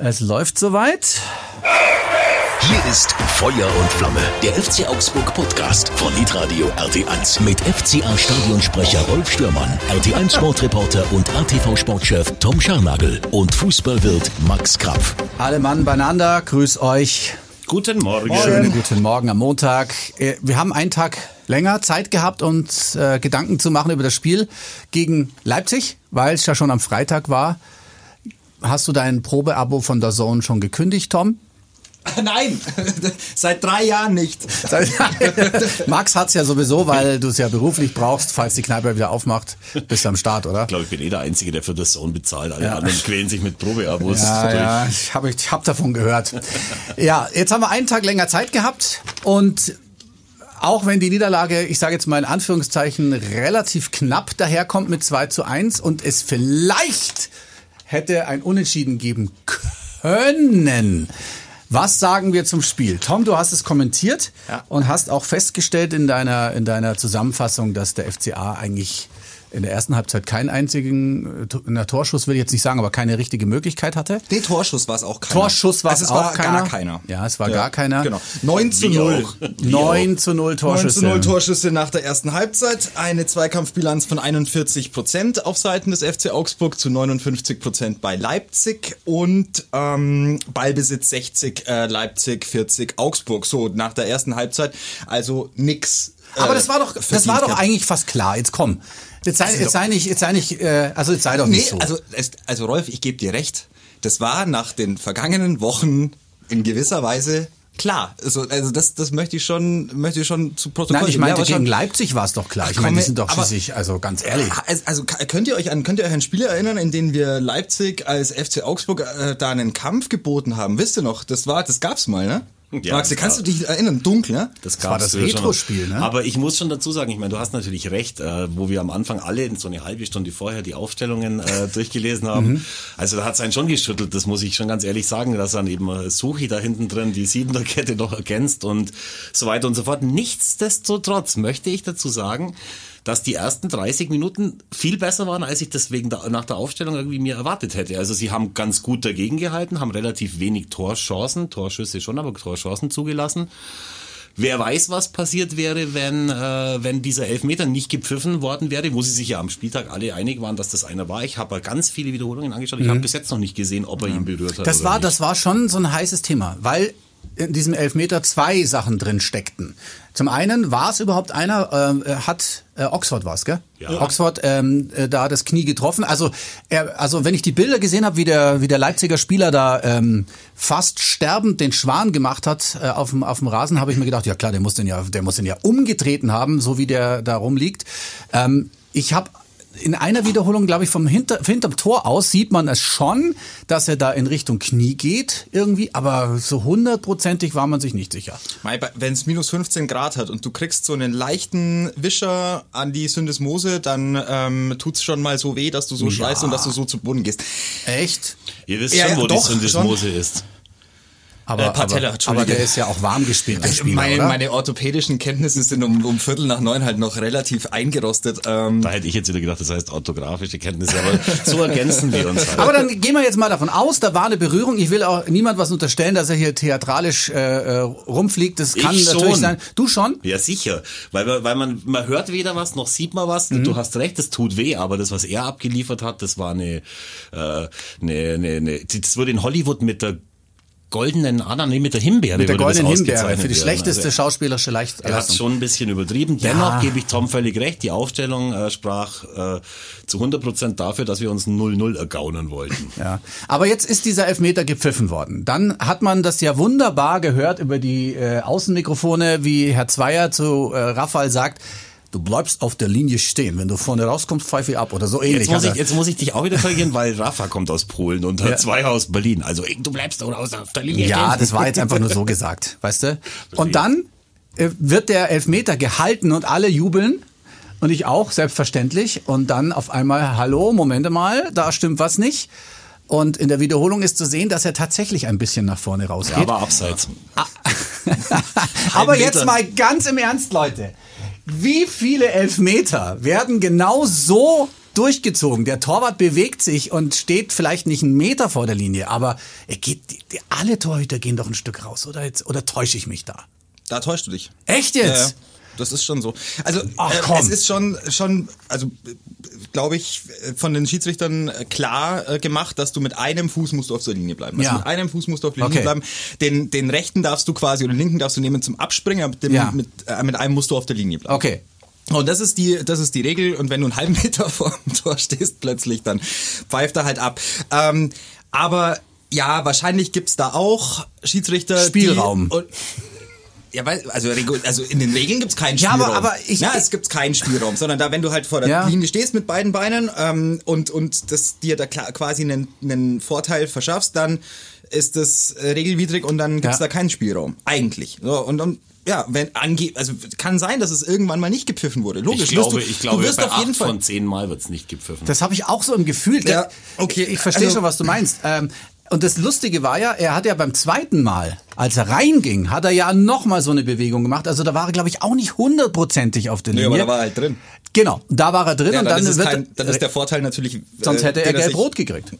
Es läuft soweit. Hier ist Feuer und Flamme, der FC Augsburg Podcast von Hitradio RT1 mit FCA Stadionsprecher Rolf Stürmann, RT1 Sportreporter und ATV Sportchef Tom Scharnagel und Fußballwirt Max Krapf. Alle Mann beieinander, grüß euch. Guten Morgen. Schönen guten Morgen am Montag. Äh, Wir haben einen Tag länger Zeit gehabt, uns äh, Gedanken zu machen über das Spiel gegen Leipzig, weil es ja schon am Freitag war. Hast du dein Probeabo von der Zone schon gekündigt, Tom? Nein, seit drei Jahren nicht. Max hat's ja sowieso, weil du es ja beruflich brauchst, falls die Kneipe wieder aufmacht, bist du am Start, oder? Ich glaube, ich bin eh der Einzige, der für das Zone bezahlt. Alle anderen quälen sich mit Probeabos. Ja, durch. ja, ich habe ich hab davon gehört. Ja, jetzt haben wir einen Tag länger Zeit gehabt und auch wenn die Niederlage, ich sage jetzt mal in Anführungszeichen, relativ knapp daherkommt mit 2 zu 1 und es vielleicht hätte ein Unentschieden geben können. Was sagen wir zum Spiel? Tom, du hast es kommentiert Ja. und hast auch festgestellt in deiner, in deiner Zusammenfassung, dass der FCA eigentlich in der ersten Halbzeit keinen einzigen, äh, der Torschuss will ich jetzt nicht sagen, aber keine richtige Möglichkeit hatte. Nee, Torschuss war es auch keiner. Torschuss war also es es war auch keiner. gar keiner. Ja, es war gar keiner. Genau. 9 zu Wir 0. auch. 9 zu 0 9 Torschüsse. zu 0 Torschüsse nach der ersten Halbzeit. Eine Zweikampfbilanz von 41 Prozent auf Seiten des FC Augsburg zu 59 Prozent bei Leipzig und ähm, Ballbesitz 60 äh, Leipzig, 40 Augsburg. So nach der ersten Halbzeit. Also nix. äh, Aber das war doch, das war doch eigentlich fast klar. Jetzt komm. Jetzt sei, Also jetzt sei nicht, jetzt sei nicht, äh, also jetzt sei doch nicht Nee, so. also, es, also Rolf, ich gebe dir recht. Das war nach den vergangenen Wochen in gewisser Weise klar. Also, also das, das möchte ich schon, möchte ich schon zu Protokoll Nein, ich. Ja, meinte, schon- gegen Leipzig war es doch klar. Ach, Ich meine, die sind doch aber- schließlich, also ganz ehrlich. Also, also könnt ihr euch an könnt ihr euch an Spiele erinnern, in denen wir Leipzig als FC Augsburg äh, da einen Kampf geboten haben? Wisst ihr noch? Das war, das gab's mal, ne? Ja, Max, das kannst war- du dich erinnern? Dunkel, ne? Das, war das schon noch. Retro-Spiel, ne? Aber ich muss schon dazu sagen, ich meine, du hast natürlich recht, äh, wo wir am Anfang alle so eine halbe Stunde vorher die Aufstellungen äh, durchgelesen haben. Mhm. Also da hat es einen schon geschüttelt, das muss ich schon ganz ehrlich sagen, dass dann eben äh, Suchi da hinten drin die Siebener-Kette noch ergänzt und so weiter und so fort. Nichtsdestotrotz möchte ich dazu sagen, dass die ersten 30 Minuten viel besser waren, als ich das wegen der, nach der Aufstellung irgendwie mir erwartet hätte. Also sie haben ganz gut dagegen gehalten, haben relativ wenig Torchancen, Torschüsse schon, aber Torchancen zugelassen. Wer weiß, was passiert wäre, wenn, äh, wenn dieser Elfmeter nicht gepfiffen worden wäre, wo sie sich ja am Spieltag alle einig waren, dass das einer war. Ich habe ganz viele Wiederholungen angeschaut. Ich habe bis jetzt noch nicht gesehen, ob er ihn berührt hat. Mhm. Das war, nicht. das war schon so ein heißes Thema, weil in diesem Elfmeter zwei Sachen drin steckten. Zum einen war es überhaupt einer, ähm, äh, hat äh, Oxford war es, gell? Ja. Oxford ähm, äh, da das Knie getroffen. Also, er, also wenn ich die Bilder gesehen habe, wie der, wie der Leipziger Spieler da ähm, fast sterbend den Schwan gemacht hat äh, auf dem auf dem Rasen, habe ich mir gedacht, ja klar, der muss den ja, der muss den ja umgetreten haben, so wie der da rumliegt. Ähm, ich habe in einer Wiederholung, glaube ich, vom hinter, hinterm Tor aus sieht man es schon, dass er da in Richtung Knie geht irgendwie, aber so hundertprozentig war man sich nicht sicher. Wenn es minus 15 Grad hat und du kriegst so einen leichten Wischer an die Syndesmose, dann ähm, tut's schon mal so weh, dass du so schreist und dass du so zu Boden gehst. Echt? Ihr wisst Ja, schon, ja, wo doch, die Syndesmose ist. Aber, Äh, Patella, aber, aber der ist ja auch warm gespielt, der Spieler, meine, oder? meine orthopädischen Kenntnisse sind um, um Viertel nach neun halt noch relativ eingerostet. Ähm, Da hätte ich jetzt wieder gedacht, das heißt orthografische Kenntnisse, aber so ergänzen wir uns halt. aber dann gehen wir jetzt mal davon aus, da war eine Berührung. Ich will auch niemand was unterstellen, dass er hier theatralisch äh, äh, rumfliegt. Das kann Ich natürlich schon. sein. Du schon? Ja, sicher. Weil, man- weil man, man hört weder was, noch sieht man was. Mhm. Du hast recht, es tut weh, aber das, was er abgeliefert hat, das war eine, äh, eine, eine, eine das wurde in Hollywood mit der goldenen Ader, nee, mit der Himbeere Mit der goldenen Himbeere für die schlechteste Also, schauspielerische Leicht er hat Leistung. schon ein bisschen übertrieben. Dennoch gebe ich Tom völlig recht. Die Aufstellung äh, sprach äh, zu 100 Prozent dafür, dass wir uns ein 0-0 ergaunern wollten. Ja, aber jetzt ist dieser Elfmeter gepfiffen worden. Dann hat man das ja wunderbar gehört über die äh, Außenmikrofone, wie Herr Zweier zu äh, Rafael sagt, du bleibst auf der Linie stehen. Wenn du vorne rauskommst, pfeife ich ab oder so ähnlich. Jetzt muss, ich, jetzt muss ich dich auch wieder korrigieren, weil Rafa kommt aus Polen und hat zwei aus Berlin. Also du bleibst oder auf der Linie ja, stehen. das war jetzt einfach nur so gesagt, weißt du? Und dann äh, wird der Elfmeter gehalten und alle jubeln. Und ich auch, selbstverständlich. Und dann auf einmal, hallo, Momente mal, da stimmt was nicht. Und in der Wiederholung ist zu sehen, dass er tatsächlich ein bisschen nach vorne rausgeht. Aber abseits. Aber Ein jetzt mal ganz im Ernst, Leute. Wie viele Elfmeter werden genau so durchgezogen. Der Torwart bewegt sich und steht vielleicht nicht einen Meter vor der Linie, aber er geht, alle Torhüter gehen doch ein Stück raus, oder jetzt, oder täusche ich mich da? Da täuschst du dich. Echt jetzt? Ja, ja. Das ist schon so. Also Ach, äh, es ist schon, schon, also glaube ich, von den Schiedsrichtern äh, klar äh, gemacht, dass du mit einem Fuß musst du auf der Linie bleiben. Also Ja. mit einem Fuß musst du auf der Okay. Linie bleiben. Den, den rechten darfst du quasi oder den linken darfst du nehmen zum Abspringen, aber mit, dem, Ja. mit, äh, mit einem musst du auf der Linie bleiben. Okay. Und das ist die, das ist die Regel. Und wenn du einen halben Meter vor dem Tor stehst, plötzlich, dann pfeift er halt ab. Ähm, aber ja, wahrscheinlich gibt's da auch Schiedsrichter. Spielraum. Die, und, ja, weil, also, also in den Regeln gibt's keinen Ja, Spielraum. aber- aber ich- Na, es gibt keinen Spielraum, sondern da, wenn du halt vor der Ja. Linie stehst mit beiden Beinen ähm, und, und das dir da quasi einen, einen Vorteil verschaffst, dann ist das äh, regelwidrig und dann gibt's Ja. da keinen Spielraum. Eigentlich. So, und, und ja, wenn ange also kann sein, dass es irgendwann mal nicht gepfiffen wurde. Logisch. Ich glaube, wirst du, ich glaube du wirst bei auf jeden acht Fall von zehn Mal wird's nicht gepfiffen. Das habe ich auch so im Gefühl. Ja, okay, Ich verstehe also- schon, was du meinst. Ähm, und das Lustige war ja, er hat ja beim zweiten Mal, als er reinging, hat er ja nochmal so eine Bewegung gemacht. Also da war er, glaube ich, auch nicht hundertprozentig auf der Nee, Linie. aber da war er halt drin. Genau, da war er drin Ja, und dann, dann, ist, kein, dann ist der Vorteil natürlich. sonst äh, hätte er den sich- gelb-rot gekriegt.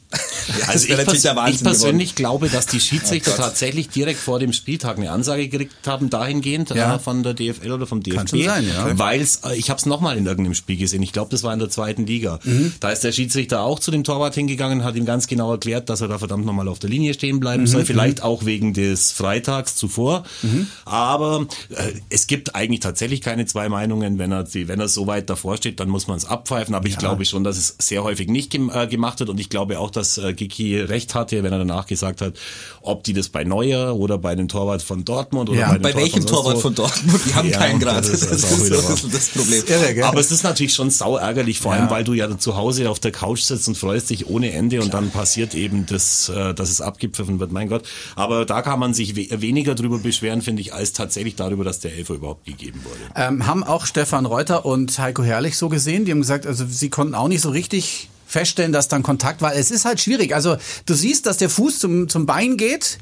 Ja, Also ich, pers der Wahnsinn ich persönlich geworden. glaube, dass die Schiedsrichter Oh tatsächlich direkt vor dem Spieltag eine Ansage gekriegt haben, dahingehend Ja. äh, von der DFL oder vom DFB. schon sein, ja. Weil äh, ich habe es nochmal in irgendeinem Spiel gesehen. Ich glaube, das war in der zweiten Liga. Mhm. Da ist der Schiedsrichter auch zu dem Torwart hingegangen, hat ihm ganz genau erklärt, dass er da verdammt nochmal auf der Linie stehen bleiben Mhm. soll. Vielleicht auch wegen des Freitags zuvor. Aber äh, es gibt eigentlich tatsächlich keine zwei Meinungen. Wenn er, wenn er so weit davor steht, dann muss man es abpfeifen. Aber ich glaube schon, dass es sehr häufig nicht gem äh, gemacht wird. Und ich glaube auch, dass äh, Giki recht hatte, wenn er danach gesagt hat, ob die das bei Neuer oder bei dem Torwart von Dortmund oder Ja, bei, dem Bei welchem sonst Torwart von Dortmund? Die haben Ja, keinen Grad. das Das ist ist, auch wieder so das, das Problem. Irre? Aber es ist natürlich schon sau ärgerlich, vor allem Ja. weil du ja zu Hause auf der Couch sitzt und freust dich ohne Ende und dann passiert eben das, äh, dass es abgepfiffen wird. Mein Gott. Aber da kann man sich we weniger drüber beschweren, finde ich, als tatsächlich darüber, dass der Elfer überhaupt gegeben wurde. Ähm, haben auch Stefan Reuter und Heiko Herrlich so gesehen. Die haben gesagt, also sie konnten auch nicht so richtig feststellen, dass dann Kontakt war. Es ist halt schwierig. Also du siehst, dass der Fuß zum, zum Bein geht.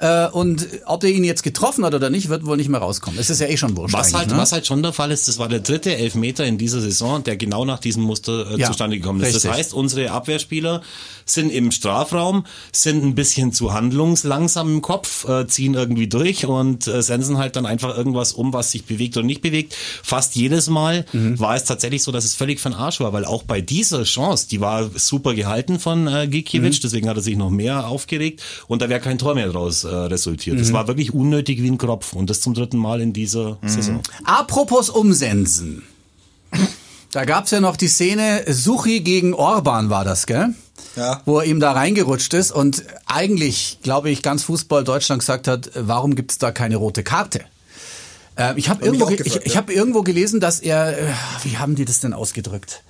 Äh, und ob er ihn jetzt getroffen hat oder nicht, wird wohl nicht mehr rauskommen. Es ist ja eh schon wurscht. Was halt, ne? was halt schon der Fall ist, das war der dritte Elfmeter in dieser Saison, der genau nach diesem Muster äh, Ja, zustande gekommen ist. Das richtig. heißt, unsere Abwehrspieler sind im Strafraum, sind ein bisschen zu handlungslangsam im Kopf, äh, ziehen irgendwie durch und äh, sensen halt dann einfach irgendwas um, was sich bewegt oder nicht bewegt. Fast jedes Mal Mhm. war es tatsächlich so, dass es völlig von Arsch war, weil auch bei dieser Chance, die war super gehalten von äh, Gikiewicz, Mhm. deswegen hat er sich noch mehr aufgeregt und da wäre kein Tor mehr draus äh, resultiert. Mhm. Es war wirklich unnötig wie ein Kropf und das zum dritten Mal in dieser Saison. Apropos Umsensen. Da gab's ja noch die Szene, Suchi gegen Orban war das, gell? Ja. Wo er ihm da reingerutscht ist und eigentlich, glaube ich, ganz Fußball Deutschland gesagt hat, warum gibt's da keine rote Karte? Äh, ich habe irgendwo, gefragt, ich, ich ja. hab irgendwo gelesen, dass er, äh, wie haben die das denn ausgedrückt?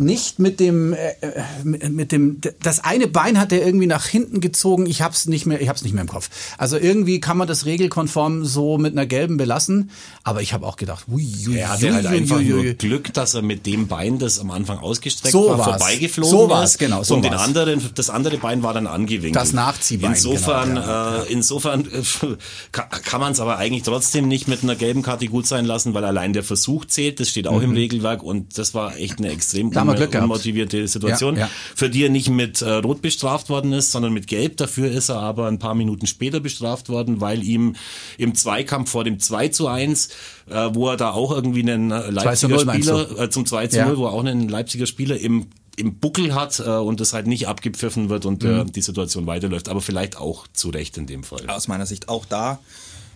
Nicht mit dem, äh, äh, mit dem, das eine Bein hat er irgendwie nach hinten gezogen. Ich hab's nicht mehr, ich hab's nicht mehr im Kopf. Also irgendwie kann man das regelkonform so mit einer gelben belassen. Aber ich habe auch gedacht, ui, ui, Er hatte halt ui, ui, einfach ui, nur ui. Glück, dass er mit dem Bein, das am Anfang ausgestreckt So war, war's. vorbeigeflogen So war's, ist. genau, so und den anderen, das andere Bein war dann angewinkelt. Das Nachziehbein, Insofern, genau, äh, insofern äh, kann, kann man es aber eigentlich trotzdem nicht mit einer gelben Karte gut sein lassen, weil allein der Versuch zählt. Das steht auch im Regelwerk und das war echt eine extrem Mhm. Wir Glück gehabt. unmotivierte Situation, Ja, ja. für die er nicht mit äh, Rot bestraft worden ist, sondern mit Gelb. Dafür ist er aber ein paar Minuten später bestraft worden, weil ihm im Zweikampf vor dem 2 zu 1, äh, wo er da auch irgendwie einen äh, 2 zu Leipziger 0 meinst du? Spieler äh, zum 2 zu Ja. 0, wo er auch einen Leipziger Spieler im im Buckel hat äh, und das halt nicht abgepfiffen wird und äh, Mhm. die Situation weiterläuft, aber vielleicht auch zu Recht in dem Fall. Aus meiner Sicht auch da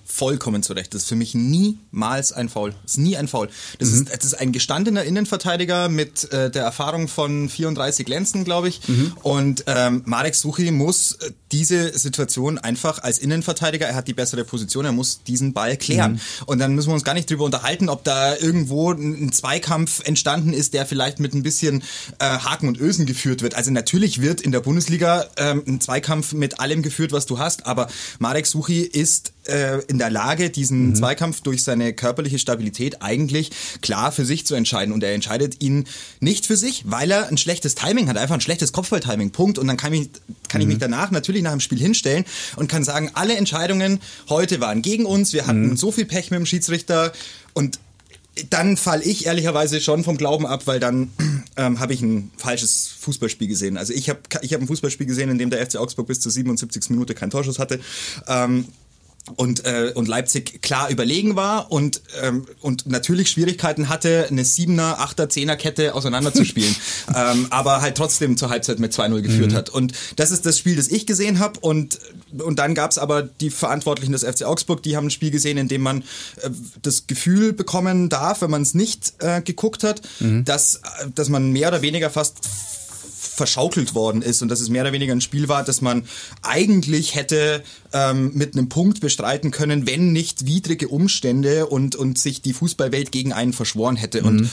vollkommen zurecht. Das ist für mich niemals ein Foul. Das ist nie ein Foul. Das, Mhm. ist, das ist ein gestandener Innenverteidiger mit äh, der Erfahrung von 34 Lenzen, glaube ich. Mhm. Und ähm, Marek Suchi muss äh, diese Situation einfach als Innenverteidiger, er hat die bessere Position, er muss diesen Ball klären. Mhm. Und dann müssen wir uns gar nicht drüber unterhalten, ob da irgendwo ein ein Zweikampf entstanden ist, der vielleicht mit ein bisschen äh, Haken und Ösen geführt wird. Also natürlich wird in der Bundesliga ähm, ein Zweikampf mit allem geführt, was du hast, aber Marek Suchi ist äh, in der Lage, diesen Mhm. Zweikampf durch seine körperliche Stabilität eigentlich klar für sich zu entscheiden. Und er entscheidet ihn nicht für sich, weil er ein schlechtes Timing hat, einfach ein schlechtes Kopfballtiming. Punkt. Und dann kann, ich, kann ich mich danach natürlich nach dem Spiel hinstellen und kann sagen, alle Entscheidungen heute waren gegen uns. Wir hatten so viel Pech mit dem Schiedsrichter und dann falle ich ehrlicherweise schon vom Glauben ab, weil dann ähm, habe ich ein falsches Fußballspiel gesehen. Also ich habe ich hab ein Fußballspiel gesehen, in dem der FC Augsburg bis zur 77. Minute keinen Torschuss hatte. Ähm, und, äh, und Leipzig klar überlegen war und, ähm, und natürlich Schwierigkeiten hatte, eine Siebener, Achter, Zehner Kette auseinanderzuspielen, ähm, aber halt trotzdem zur Halbzeit mit 2-0 geführt mhm. hat. Und das ist das Spiel, das ich gesehen habe und, und dann gab's aber die Verantwortlichen des FC Augsburg, die haben ein Spiel gesehen, in dem man äh, das Gefühl bekommen darf, wenn man es nicht äh, geguckt hat, mhm. dass, dass man mehr oder weniger fast verschaukelt worden ist und dass es mehr oder weniger ein Spiel war, das man eigentlich hätte ähm, mit einem Punkt bestreiten können, wenn nicht widrige Umstände und, und sich die Fußballwelt gegen einen verschworen hätte. Mhm. Und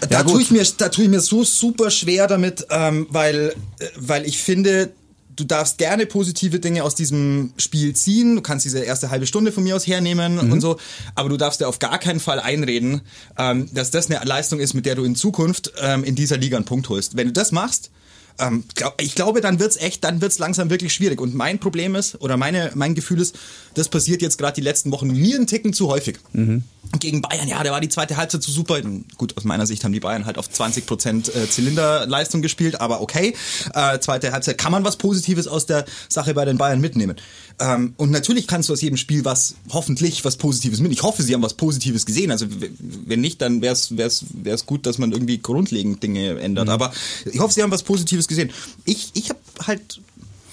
da, ja, tue ich mir, da tue ich mir so super schwer damit, ähm, weil, äh, weil ich finde, du darfst gerne positive Dinge aus diesem Spiel ziehen. Du kannst diese erste halbe Stunde von mir aus hernehmen mhm. und so. Aber du darfst dir auf gar keinen Fall einreden, ähm, dass das eine Leistung ist, mit der du in Zukunft ähm, in dieser Liga einen Punkt holst. Wenn du das machst, ähm, ich glaube, dann wird's echt, dann wird's langsam wirklich schwierig. Und mein Problem ist, oder meine, mein Gefühl ist, das passiert jetzt gerade die letzten Wochen mir einen Ticken zu häufig. Mhm. Gegen Bayern, ja, da war die zweite Halbzeit zu super. Gut, aus meiner Sicht haben die Bayern halt auf 20 Prozent äh, Zylinderleistung gespielt, aber okay. Äh, zweite Halbzeit kann man was Positives aus der Sache bei den Bayern mitnehmen. Ähm, und natürlich kannst du aus jedem Spiel was, hoffentlich was Positives mit. Ich hoffe, sie haben was Positives gesehen. Also wenn nicht, dann wäre es wär's, wär's gut, dass man irgendwie grundlegend Dinge ändert. Mhm. Aber ich hoffe, sie haben was Positives gesehen. Ich, ich habe halt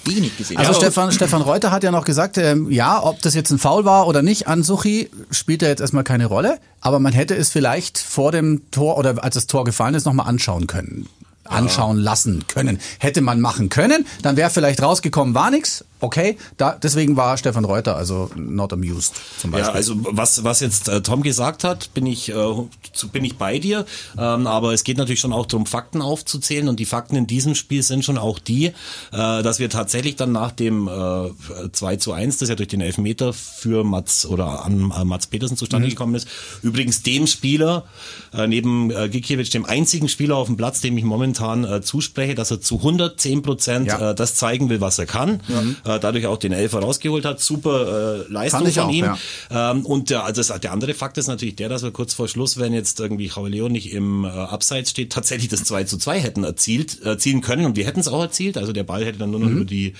wenig gesehen. Also ja, Stefan, Stefan Reuter hat ja noch gesagt, ähm, ja, ob das jetzt ein Foul war oder nicht an Suchi, spielt ja jetzt erstmal keine Rolle. Aber man hätte es vielleicht vor dem Tor oder als das Tor gefallen ist, nochmal anschauen können anschauen lassen können. Hätte man machen können, dann wäre vielleicht rausgekommen, war nix. Okay, da, deswegen war Stefan Reuter also not amused zum Beispiel. Ja, also was, was jetzt äh, Tom gesagt hat, bin ich, äh, bin ich bei dir. Ähm, aber es geht natürlich schon auch darum, Fakten aufzuzählen. Und die Fakten in diesem Spiel sind schon auch die, äh, dass wir tatsächlich dann nach dem äh, 2 zu 1, das ja durch den Elfmeter für Mats oder an äh, Mats Petersen zustande mhm. gekommen ist, übrigens dem Spieler, äh, neben äh, Gikiewicz, dem einzigen Spieler auf dem Platz, dem ich momentan äh, zuspreche, dass er zu 110 Prozent ja. äh, das zeigen will, was er kann. Mhm. Äh, dadurch auch den Elfer rausgeholt hat. Super äh, Leistung von auch, ihm. Ja. Ähm, und der, also der andere Fakt ist natürlich der, dass wir kurz vor Schluss, wenn jetzt irgendwie Leon nicht im äh, Abseits steht, tatsächlich das 2 zu 2 hätten erzielt, erzielen können und wir hätten es auch erzielt. Also der Ball hätte dann nur noch mhm. über die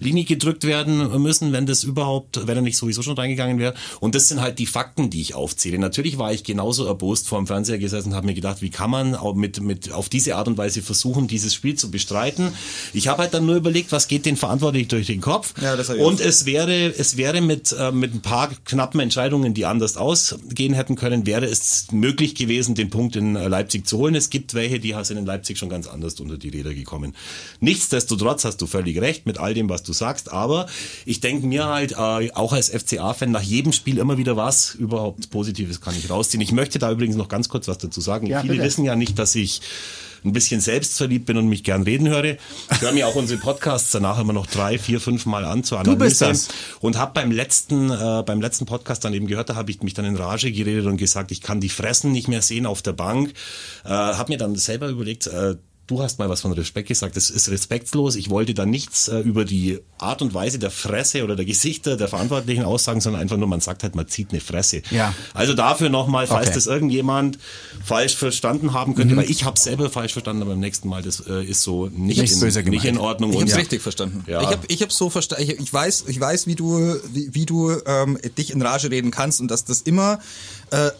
Linie gedrückt werden müssen, wenn das überhaupt, wenn er nicht sowieso schon reingegangen wäre. Und das sind halt die Fakten, die ich aufzähle. Natürlich war ich genauso erbost vor dem Fernseher gesessen und habe mir gedacht, wie kann man auch mit, mit auf diese Art und Weise versuchen, dieses Spiel zu bestreiten. Ich habe halt dann nur überlegt, was geht den Verantwortlichen durch den Kopf. Ja, und es wäre, es wäre mit, äh, mit ein paar knappen Entscheidungen, die anders ausgehen hätten können, wäre es möglich gewesen, den Punkt in äh, Leipzig zu holen. Es gibt welche, die sind in Leipzig schon ganz anders unter die Räder gekommen. Nichtsdestotrotz hast du völlig recht mit all dem, was du sagst, aber ich denke mir halt, äh, auch als FCA-Fan, nach jedem Spiel immer wieder was überhaupt Positives kann ich rausziehen. Ich möchte da übrigens noch ganz kurz was dazu sagen. Ja, Viele bitte. wissen ja nicht, dass ich ein bisschen selbstverliebt bin und mich gern reden höre. Ich höre mir auch unsere Podcasts danach immer noch drei, vier, fünf Mal an zur Analyse. Du bist das. Und habe beim letzten, äh, beim letzten Podcast dann eben gehört, da habe ich mich dann in Rage geredet und gesagt, ich kann die Fressen nicht mehr sehen auf der Bank. Äh, habe mir dann selber überlegt, äh, Du hast mal was von Respekt gesagt. Das ist respektlos. Ich wollte da nichts äh, über die Art und Weise der Fresse oder der Gesichter der Verantwortlichen aussagen, sondern einfach nur, man sagt halt, man zieht eine Fresse. Ja. Also dafür nochmal, falls okay. das irgendjemand falsch verstanden haben könnte, mhm. weil ich habe selber falsch verstanden, aber beim nächsten Mal, das äh, ist so nicht, nicht, in, nicht in Ordnung. Ich habe ja. richtig verstanden. Ja. Ich habe ich hab so verstanden, ich, ich, weiß, ich weiß, wie du, wie, wie du ähm, dich in Rage reden kannst und dass das immer äh,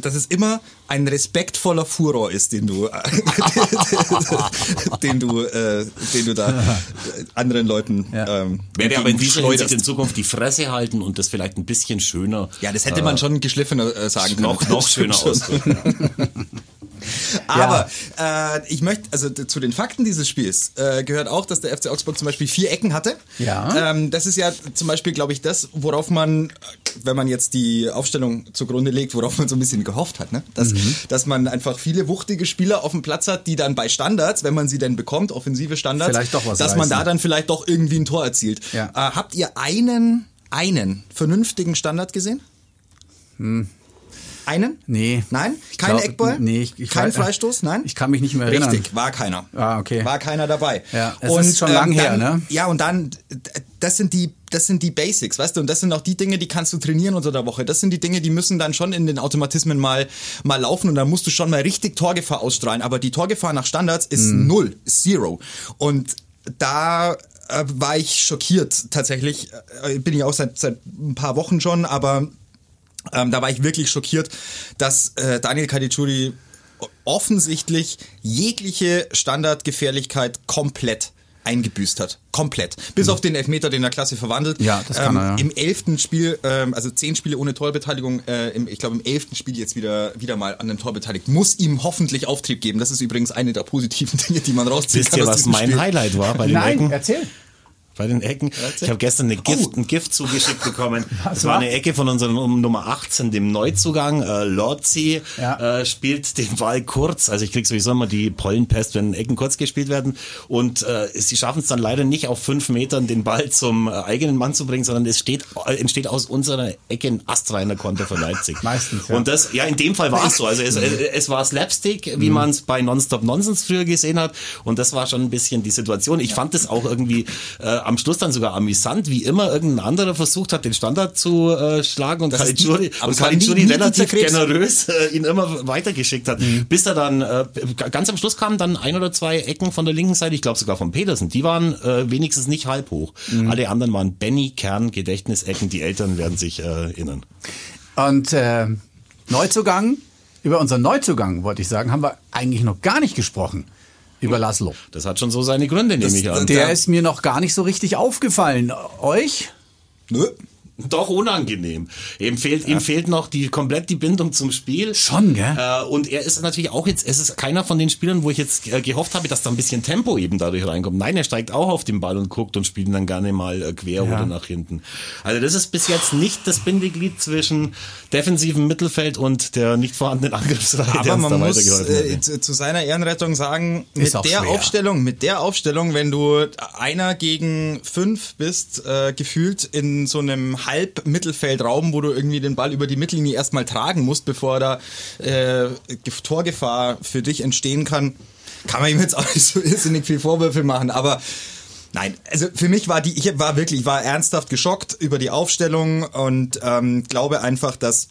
dass es immer ein respektvoller Furor ist, den du, den du, äh, den du da anderen Leuten. Ja. Ähm, Werde aber in dieser Hinsicht in Zukunft die Fresse halten und das vielleicht ein bisschen schöner. Ja, das hätte man äh, schon geschliffener äh, sagen können. Noch, noch schöner ausdrücken. Aber ja. äh, ich möchte, also zu den Fakten dieses Spiels äh, gehört auch, dass der FC Augsburg zum Beispiel vier Ecken hatte. Ja. Ähm, das ist ja zum Beispiel, glaube ich, das, worauf man, wenn man jetzt die Aufstellung zugrunde legt, worauf man so ein bisschen gehofft hat, ne? dass, mhm. dass man einfach viele wuchtige Spieler auf dem Platz hat, die dann bei Standards, wenn man sie denn bekommt, offensive Standards, vielleicht doch was dass reißen. man da dann vielleicht doch irgendwie ein Tor erzielt. Ja. Äh, habt ihr einen, einen vernünftigen Standard gesehen? Hm. Einen? Nee. Nein? Kein glaub, Eckball? Nee. Ich, ich, Kein ich- Freistoß? Nein? Ich kann mich nicht mehr erinnern. Richtig, war keiner. Ah, okay. War keiner dabei. Ja, es ist schon lang her, dann, ne? Ja, und dann, das sind die, das sind die Basics, weißt du, und das sind auch die Dinge, die kannst du trainieren unter der Woche. Das sind die Dinge, die müssen dann schon in den Automatismen mal, mal laufen und dann musst du schon mal richtig Torgefahr ausstrahlen. Aber die Torgefahr nach Standards ist Mhm. null, zero. Und da äh, war ich schockiert tatsächlich. Äh, bin ich auch seit, seit ein paar Wochen schon, aber ähm, da war ich wirklich schockiert, dass äh, Daniel Caligiuri offensichtlich jegliche Standardgefährlichkeit komplett eingebüßt hat. Komplett. Bis auf den Elfmeter, den er klasse verwandelt. Mhm. Ja, das kann ähm, er, ja. Im elften Spiel, ähm, also zehn Spiele ohne Torbeteiligung, äh, im, ich glaube im elften Spiel jetzt wieder, wieder mal an dem Tor beteiligt. Muss ihm hoffentlich Auftrieb geben. Das ist übrigens eine der positiven Dinge, die man rausziehen Wisst kann ihr, aus was mein Spiel. Highlight war bei den Ecken? erzähl. Bei den Ecken. Ich habe gestern eine Gift, ein Gift zugeschickt bekommen. Das war eine Ecke von unserem um Nummer 18, dem Neuzugang. Äh, Lorzi Ja. äh, spielt den Ball kurz. Also ich krieg sowieso immer die Pollenpest, wenn Ecken kurz gespielt werden. Und äh, sie schaffen es dann leider nicht auf fünf Metern den Ball zum äh, eigenen Mann zu bringen, sondern es steht, äh, entsteht aus unserer Ecke ein astreiner Konter für Leipzig. Meistens, ja. Und das, ja, in dem Fall war es so. Also es, Mhm. es war Slapstick, wie man es bei Nonstop Nonsense früher gesehen hat. Und das war schon ein bisschen die Situation. Ich fand es auch irgendwie äh, am Schluss dann sogar amüsant, wie immer irgendein anderer versucht hat, den Standard zu äh, schlagen und Caligiuri, und Caligiuri relativ generös äh, ihn immer weitergeschickt hat. Mhm. Bis er dann, äh, ganz am Schluss kamen dann ein oder zwei Ecken von der linken Seite, ich glaube sogar von Petersen. Die waren äh, wenigstens nicht halb hoch. Mhm. Alle anderen waren Benny Kern Gedächtnisecken. Die Eltern werden sich äh, erinnern. Und äh, Neuzugang, über unseren Neuzugang, wollte ich sagen, haben wir eigentlich noch gar nicht gesprochen. Über Laszlo. Das hat schon so seine Gründe, nehme ich an. Der ist mir noch gar nicht so richtig aufgefallen. Euch? Nö. Doch unangenehm. Ihm fehlt, ihm fehlt noch die komplett die Bindung zum Spiel. Schon, gell? Äh, und er ist natürlich auch jetzt, es ist keiner von den Spielern, wo ich jetzt äh, gehofft habe, dass da ein bisschen Tempo eben dadurch reinkommt. Nein, er steigt auch auf den Ball und guckt und spielt ihn dann gerne mal äh, quer oder nach hinten. Also das ist bis jetzt nicht das Bindeglied zwischen defensivem Mittelfeld und der nicht vorhandenen Angriffsreihe, Aber man muss äh, zu, seiner Ehrenrettung sagen, Ist mit der schwer. Aufstellung, mit der Aufstellung, wenn du einer gegen fünf bist, äh, gefühlt in so einem Halb-Mittelfeldraum, wo du irgendwie den Ball über die Mittellinie erstmal tragen musst, bevor da äh, Ge- Torgefahr für dich entstehen kann, kann man ihm jetzt auch nicht so irrsinnig viel Vorwürfe machen, aber Nein, also für mich war die, ich war wirklich, ich war ernsthaft geschockt über die Aufstellung und ähm, glaube einfach, dass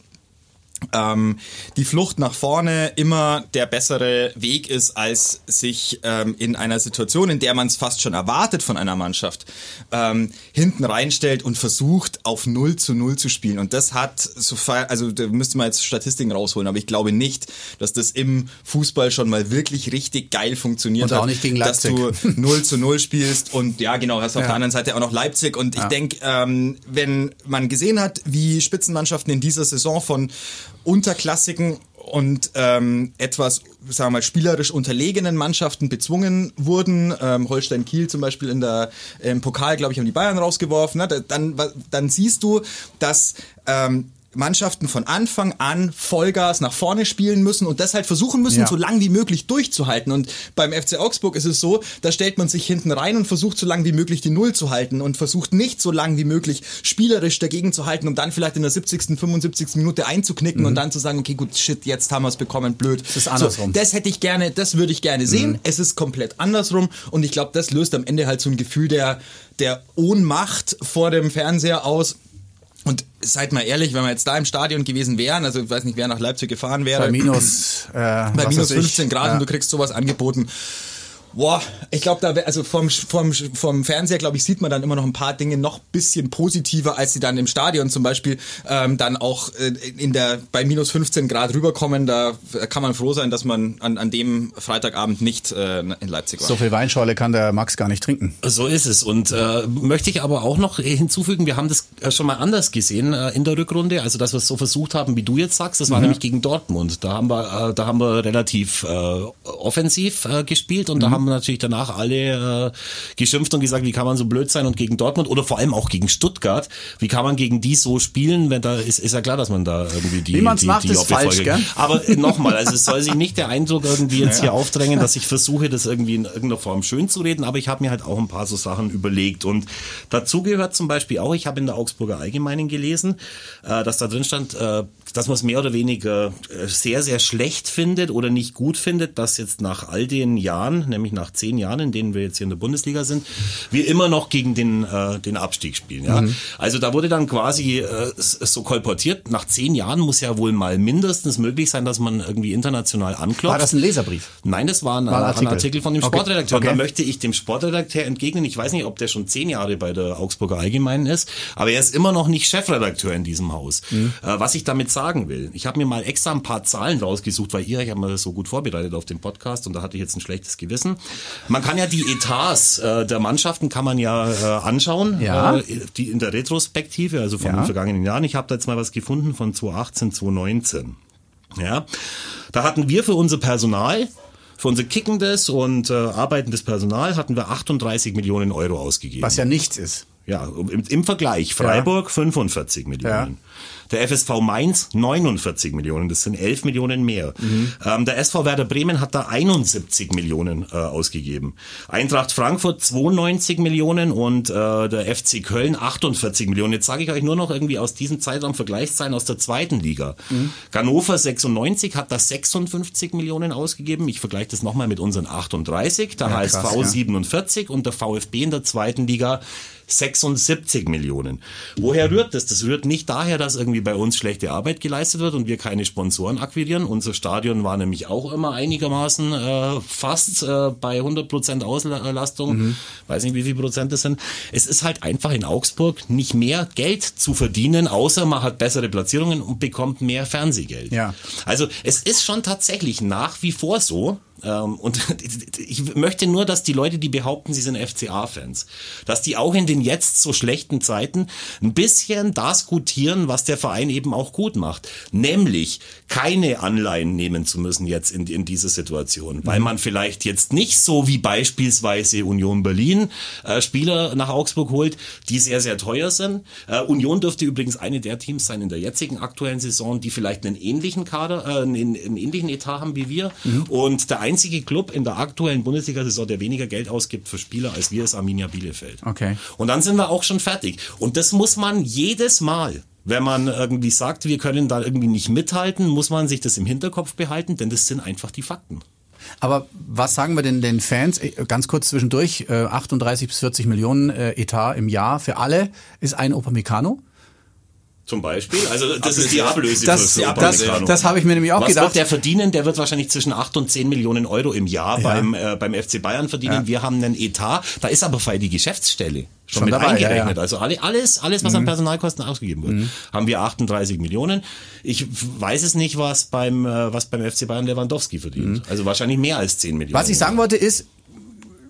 ähm, die Flucht nach vorne immer der bessere Weg ist, als sich ähm, in einer Situation, in der man es fast schon erwartet von einer Mannschaft, ähm, hinten reinstellt und versucht, auf 0 zu 0 zu spielen. Und das hat, so also da müsste man jetzt Statistiken rausholen, aber ich glaube nicht, dass das im Fußball schon mal wirklich richtig geil funktioniert Und hat. auch nicht gegen Leipzig. Dass du 0 zu 0 spielst und ja, genau, hast auf Ja. der anderen Seite auch noch Leipzig. Und ich denke, ähm, wenn man gesehen hat, wie Spitzenmannschaften in dieser Saison von unterklassigen und ähm, etwas, sagen wir mal, spielerisch unterlegenen Mannschaften bezwungen wurden. Ähm, Holstein Kiel zum Beispiel in der im Pokal, glaube ich, haben die Bayern rausgeworfen. Ne? Dann, dann siehst du, dass ähm, Mannschaften von Anfang an Vollgas nach vorne spielen müssen und das halt versuchen müssen, Ja. so lang wie möglich durchzuhalten. Und beim FC Augsburg ist es so, da stellt man sich hinten rein und versucht so lang wie möglich die Null zu halten und versucht nicht so lang wie möglich spielerisch dagegen zu halten, um dann vielleicht in der 70., 75. Minute einzuknicken und dann zu sagen, okay, gut, shit, jetzt haben wir es bekommen, blöd. Das ist andersrum. So, das hätte ich gerne, das würde ich gerne sehen. Es ist komplett andersrum und ich glaube, das löst am Ende halt so ein Gefühl der, der Ohnmacht vor dem Fernseher aus. Und seid mal ehrlich, wenn wir jetzt da im Stadion gewesen wären, also ich weiß nicht, wer nach Leipzig gefahren wäre. Bei minus, äh, bei minus weiß ich. 15 Grad Ja. und du kriegst sowas angeboten. Boah, ich glaube, da wär, also vom, vom, vom Fernseher, glaube ich, sieht man dann immer noch ein paar Dinge noch bisschen positiver, als sie dann im Stadion zum Beispiel ähm, dann auch äh, in der bei minus 15 Grad rüberkommen. Da kann man froh sein, dass man an, an dem Freitagabend nicht äh, in Leipzig war. So viel Weinschorle kann der Max gar nicht trinken. So ist es. Und äh, möchte ich aber auch noch hinzufügen, wir haben das äh, schon mal anders gesehen äh, in der Rückrunde. Also dass wir es so versucht haben, wie du jetzt sagst, das war nämlich gegen Dortmund. Da haben wir, äh, da haben wir relativ äh, offensiv äh, gespielt und da haben natürlich danach alle äh, geschimpft und gesagt, wie kann man so blöd sein und gegen Dortmund oder vor allem auch gegen Stuttgart, wie kann man gegen die so spielen, wenn da ist, ist ja klar, dass man da irgendwie die, Wie man's die, macht, die ist falsch, gell? Aber äh, nochmal, also es soll sich nicht der Eindruck irgendwie jetzt hier aufdrängen, dass ich versuche, das irgendwie in irgendeiner Form schön zu reden, aber ich habe mir halt auch ein paar so Sachen überlegt. Und dazu gehört zum Beispiel auch, ich habe in der Augsburger Allgemeinen gelesen, äh, dass da drin stand, äh, dass man es mehr oder weniger äh, sehr, sehr schlecht findet oder nicht gut findet, dass jetzt nach all den Jahren, nämlich nach zehn Jahren, in denen wir jetzt hier in der Bundesliga sind, wir immer noch gegen den, äh, den Abstieg spielen. Ja? Mhm. Also da wurde dann quasi äh, so kolportiert, nach zehn Jahren muss ja wohl mal mindestens möglich sein, dass man irgendwie international anklopft. War das ein Leserbrief? Nein, das war ein, War ein ein, Artikel. Artikel. von dem Okay. Sportredakteur. Okay. Da möchte ich dem Sportredakteur entgegnen. Ich weiß nicht, ob der schon zehn Jahre bei der Augsburger Allgemeinen ist, aber er ist immer noch nicht Chefredakteur in diesem Haus. Mhm. Äh, was ich damit sagen will, ich habe mir mal extra ein paar Zahlen rausgesucht, weil ihr, ich habe mir so gut vorbereitet auf den Podcast und da hatte ich jetzt ein schlechtes Gewissen. Man kann ja die Etats äh, der Mannschaften kann man ja äh, anschauen, Ja. äh, die in der Retrospektive, also von Ja. den vergangenen Jahren. Ich habe da jetzt mal was gefunden von 2018, 2019. Ja, da hatten wir für unser Personal, für unser kickendes und äh, arbeitendes Personal hatten wir 38 Millionen Euro ausgegeben. Was ja nichts ist. Ja, im, im Vergleich. Freiburg 45 Millionen. Der FSV Mainz 49 Millionen, das sind 11 Millionen mehr. Ähm, der SV Werder Bremen hat da 71 Millionen äh, ausgegeben. Eintracht Frankfurt 92 Millionen und äh, der FC Köln 48 Millionen. Jetzt sage ich euch nur noch irgendwie aus diesem Zeitraum Vergleichszahlen aus der zweiten Liga. Hannover 96 hat da 56 Millionen ausgegeben. Ich vergleiche das nochmal mit unseren 38. Der Ja, HSV krass, ja. 47 und der VfB in der zweiten Liga 76 Millionen. Woher rührt das? Das rührt nicht daher, dass irgendwie bei uns schlechte Arbeit geleistet wird und wir keine Sponsoren akquirieren. Unser Stadion war nämlich auch immer einigermaßen äh, fast äh, bei 100 Prozent Auslastung. Weiß nicht, wie viel Prozent das sind. Es ist halt einfach in Augsburg nicht mehr Geld zu verdienen, außer man hat bessere Platzierungen und bekommt mehr Fernsehgeld. Ja. Also es ist schon tatsächlich nach wie vor so, und ich möchte nur, dass die Leute, die behaupten, sie sind FCA-Fans, dass die auch in den jetzt so schlechten Zeiten ein bisschen das gutieren, was der Verein eben auch gut macht. Nämlich keine Anleihen nehmen zu müssen jetzt in, in dieser Situation, weil man vielleicht jetzt nicht so wie beispielsweise Union Berlin äh, Spieler nach Augsburg holt, die sehr, sehr teuer sind. Äh, Union dürfte übrigens eine der Teams sein in der jetzigen aktuellen Saison, die vielleicht einen ähnlichen Kader, äh, einen, einen ähnlichen Etat haben wie wir. Und der einzige Club in der aktuellen Bundesliga-Saison, der weniger Geld ausgibt für Spieler als wir, ist Arminia Bielefeld. Okay. Und dann sind wir auch schon fertig. Und das muss man jedes Mal wenn man irgendwie sagt, wir können da irgendwie nicht mithalten, muss man sich das im Hinterkopf behalten, denn das sind einfach die Fakten. Aber was sagen wir denn den Fans? Äh, Ganz kurz zwischendurch, äh, 38 bis 40 Millionen äh, Etat im Jahr für alle ist ein Upamecano. Zum Beispiel. Also das ist die Ablöse Das, für, für das, das habe ich mir nämlich auch Was gedacht. wird der verdienen? Der wird wahrscheinlich zwischen 8 und 10 Millionen Euro im Jahr Ja. beim, äh, beim FC Bayern verdienen. Wir haben einen Etat. Da ist aber bei die Geschäftsstelle schon, Schon mit dabei, ja, eingerechnet. ja. Also alle, alles, alles, was an Personalkosten ausgegeben wird, haben wir 38 Millionen. Ich weiß es nicht, was beim, äh, was beim FC Bayern Lewandowski verdient. Also wahrscheinlich mehr als 10 Millionen. Was ich sagen wollte ist,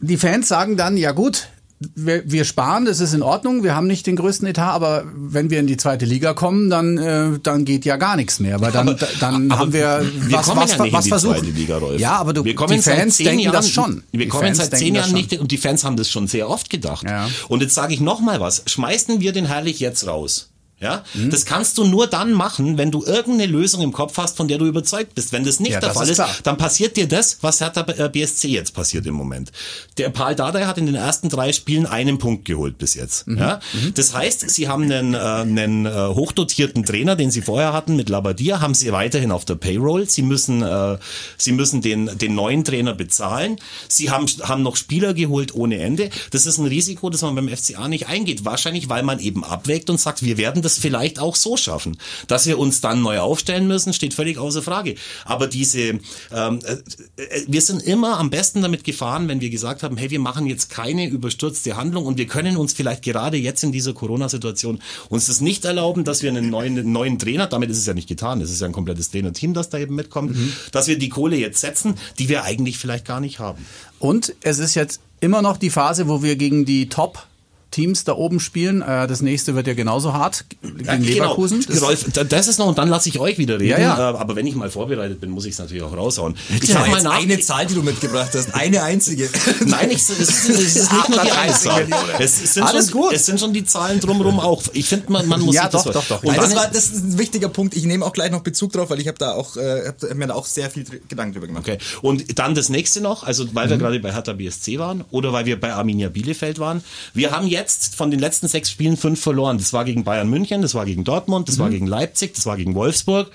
die Fans sagen dann, ja gut, wir, wir sparen, das ist in Ordnung, wir haben nicht den größten Etat, aber wenn wir in die zweite Liga kommen, dann, äh, dann geht ja gar nichts mehr, weil dann, dann aber haben wir, wir was, was, ja nicht was in die versuchen. zweite Liga, Rolf. Ja, aber du, wir kommen die Fans denken Jahren, das schon. Wir Die kommen Fans seit zehn Jahren nicht und die Fans haben das schon sehr oft gedacht. Ja. Und jetzt sage ich noch mal was: Schmeißen wir den Herrlich jetzt raus? Ja, Mhm. das kannst du nur dann machen, wenn du irgendeine Lösung im Kopf hast, von der du überzeugt bist. Wenn das nicht Ja, der das Fall ist klar. dann passiert dir das, was Hertha äh, BSC jetzt passiert im Moment. Der Paul Dardai hat in den ersten drei Spielen einen Punkt geholt bis jetzt. Mhm. Ja? Das heißt, sie haben einen, äh, einen äh, hochdotierten Trainer, den sie vorher hatten mit Labadia, haben sie weiterhin auf der Payroll. Sie müssen, äh, sie müssen den, den neuen Trainer bezahlen. Sie haben, haben noch Spieler geholt ohne Ende. Das ist ein Risiko, das man beim FCA nicht eingeht. Wahrscheinlich, weil man eben abwägt und sagt, wir werden das vielleicht auch so schaffen. Dass wir uns dann neu aufstellen müssen, steht völlig außer Frage. Aber diese, ähm, äh, äh, wir sind immer am besten damit gefahren, wenn wir gesagt haben, hey, wir machen jetzt keine überstürzte Handlung und wir können uns vielleicht gerade jetzt in dieser Corona-Situation uns das nicht erlauben, dass wir einen neuen, einen neuen Trainer, damit ist es ja nicht getan, es ist ja ein komplettes Trainerteam, das da eben mitkommt, dass wir die Kohle jetzt setzen, die wir eigentlich vielleicht gar nicht haben. Und es ist jetzt immer noch die Phase, wo wir gegen die Top Teams da oben spielen. Äh, das nächste wird ja genauso hart gegen Ja, genau. Leverkusen. Das- Rolf, da- das ist noch, und dann lasse ich euch wieder reden. Ja, ja. Äh, Aber wenn ich mal vorbereitet bin, muss ich es natürlich auch raushauen. Ich Ja, habe mal nach. eine Zahl, die du mitgebracht hast. Eine einzige. Nein, ich, es, ist, es ist nicht nur die eine 38 Zahl. Millionen. Es sind, Alles schon, gut. es sind schon die Zahlen drumherum auch. Ich finde, man, man muss Ja, sich das doch, doch, doch. Das, war, das ist ein wichtiger Punkt. Ich nehme auch gleich noch Bezug drauf, weil ich habe da auch, äh, hab, mir da auch sehr viel Gedanken drüber gemacht. Okay. Und dann das nächste noch, also weil Mhm. wir gerade bei Hertha BSC waren oder weil wir bei Arminia Bielefeld waren. Wir haben jetzt von den letzten sechs Spielen fünf verloren. Das war gegen Bayern München, das war gegen Dortmund, das Mhm. war gegen Leipzig, das war gegen Wolfsburg.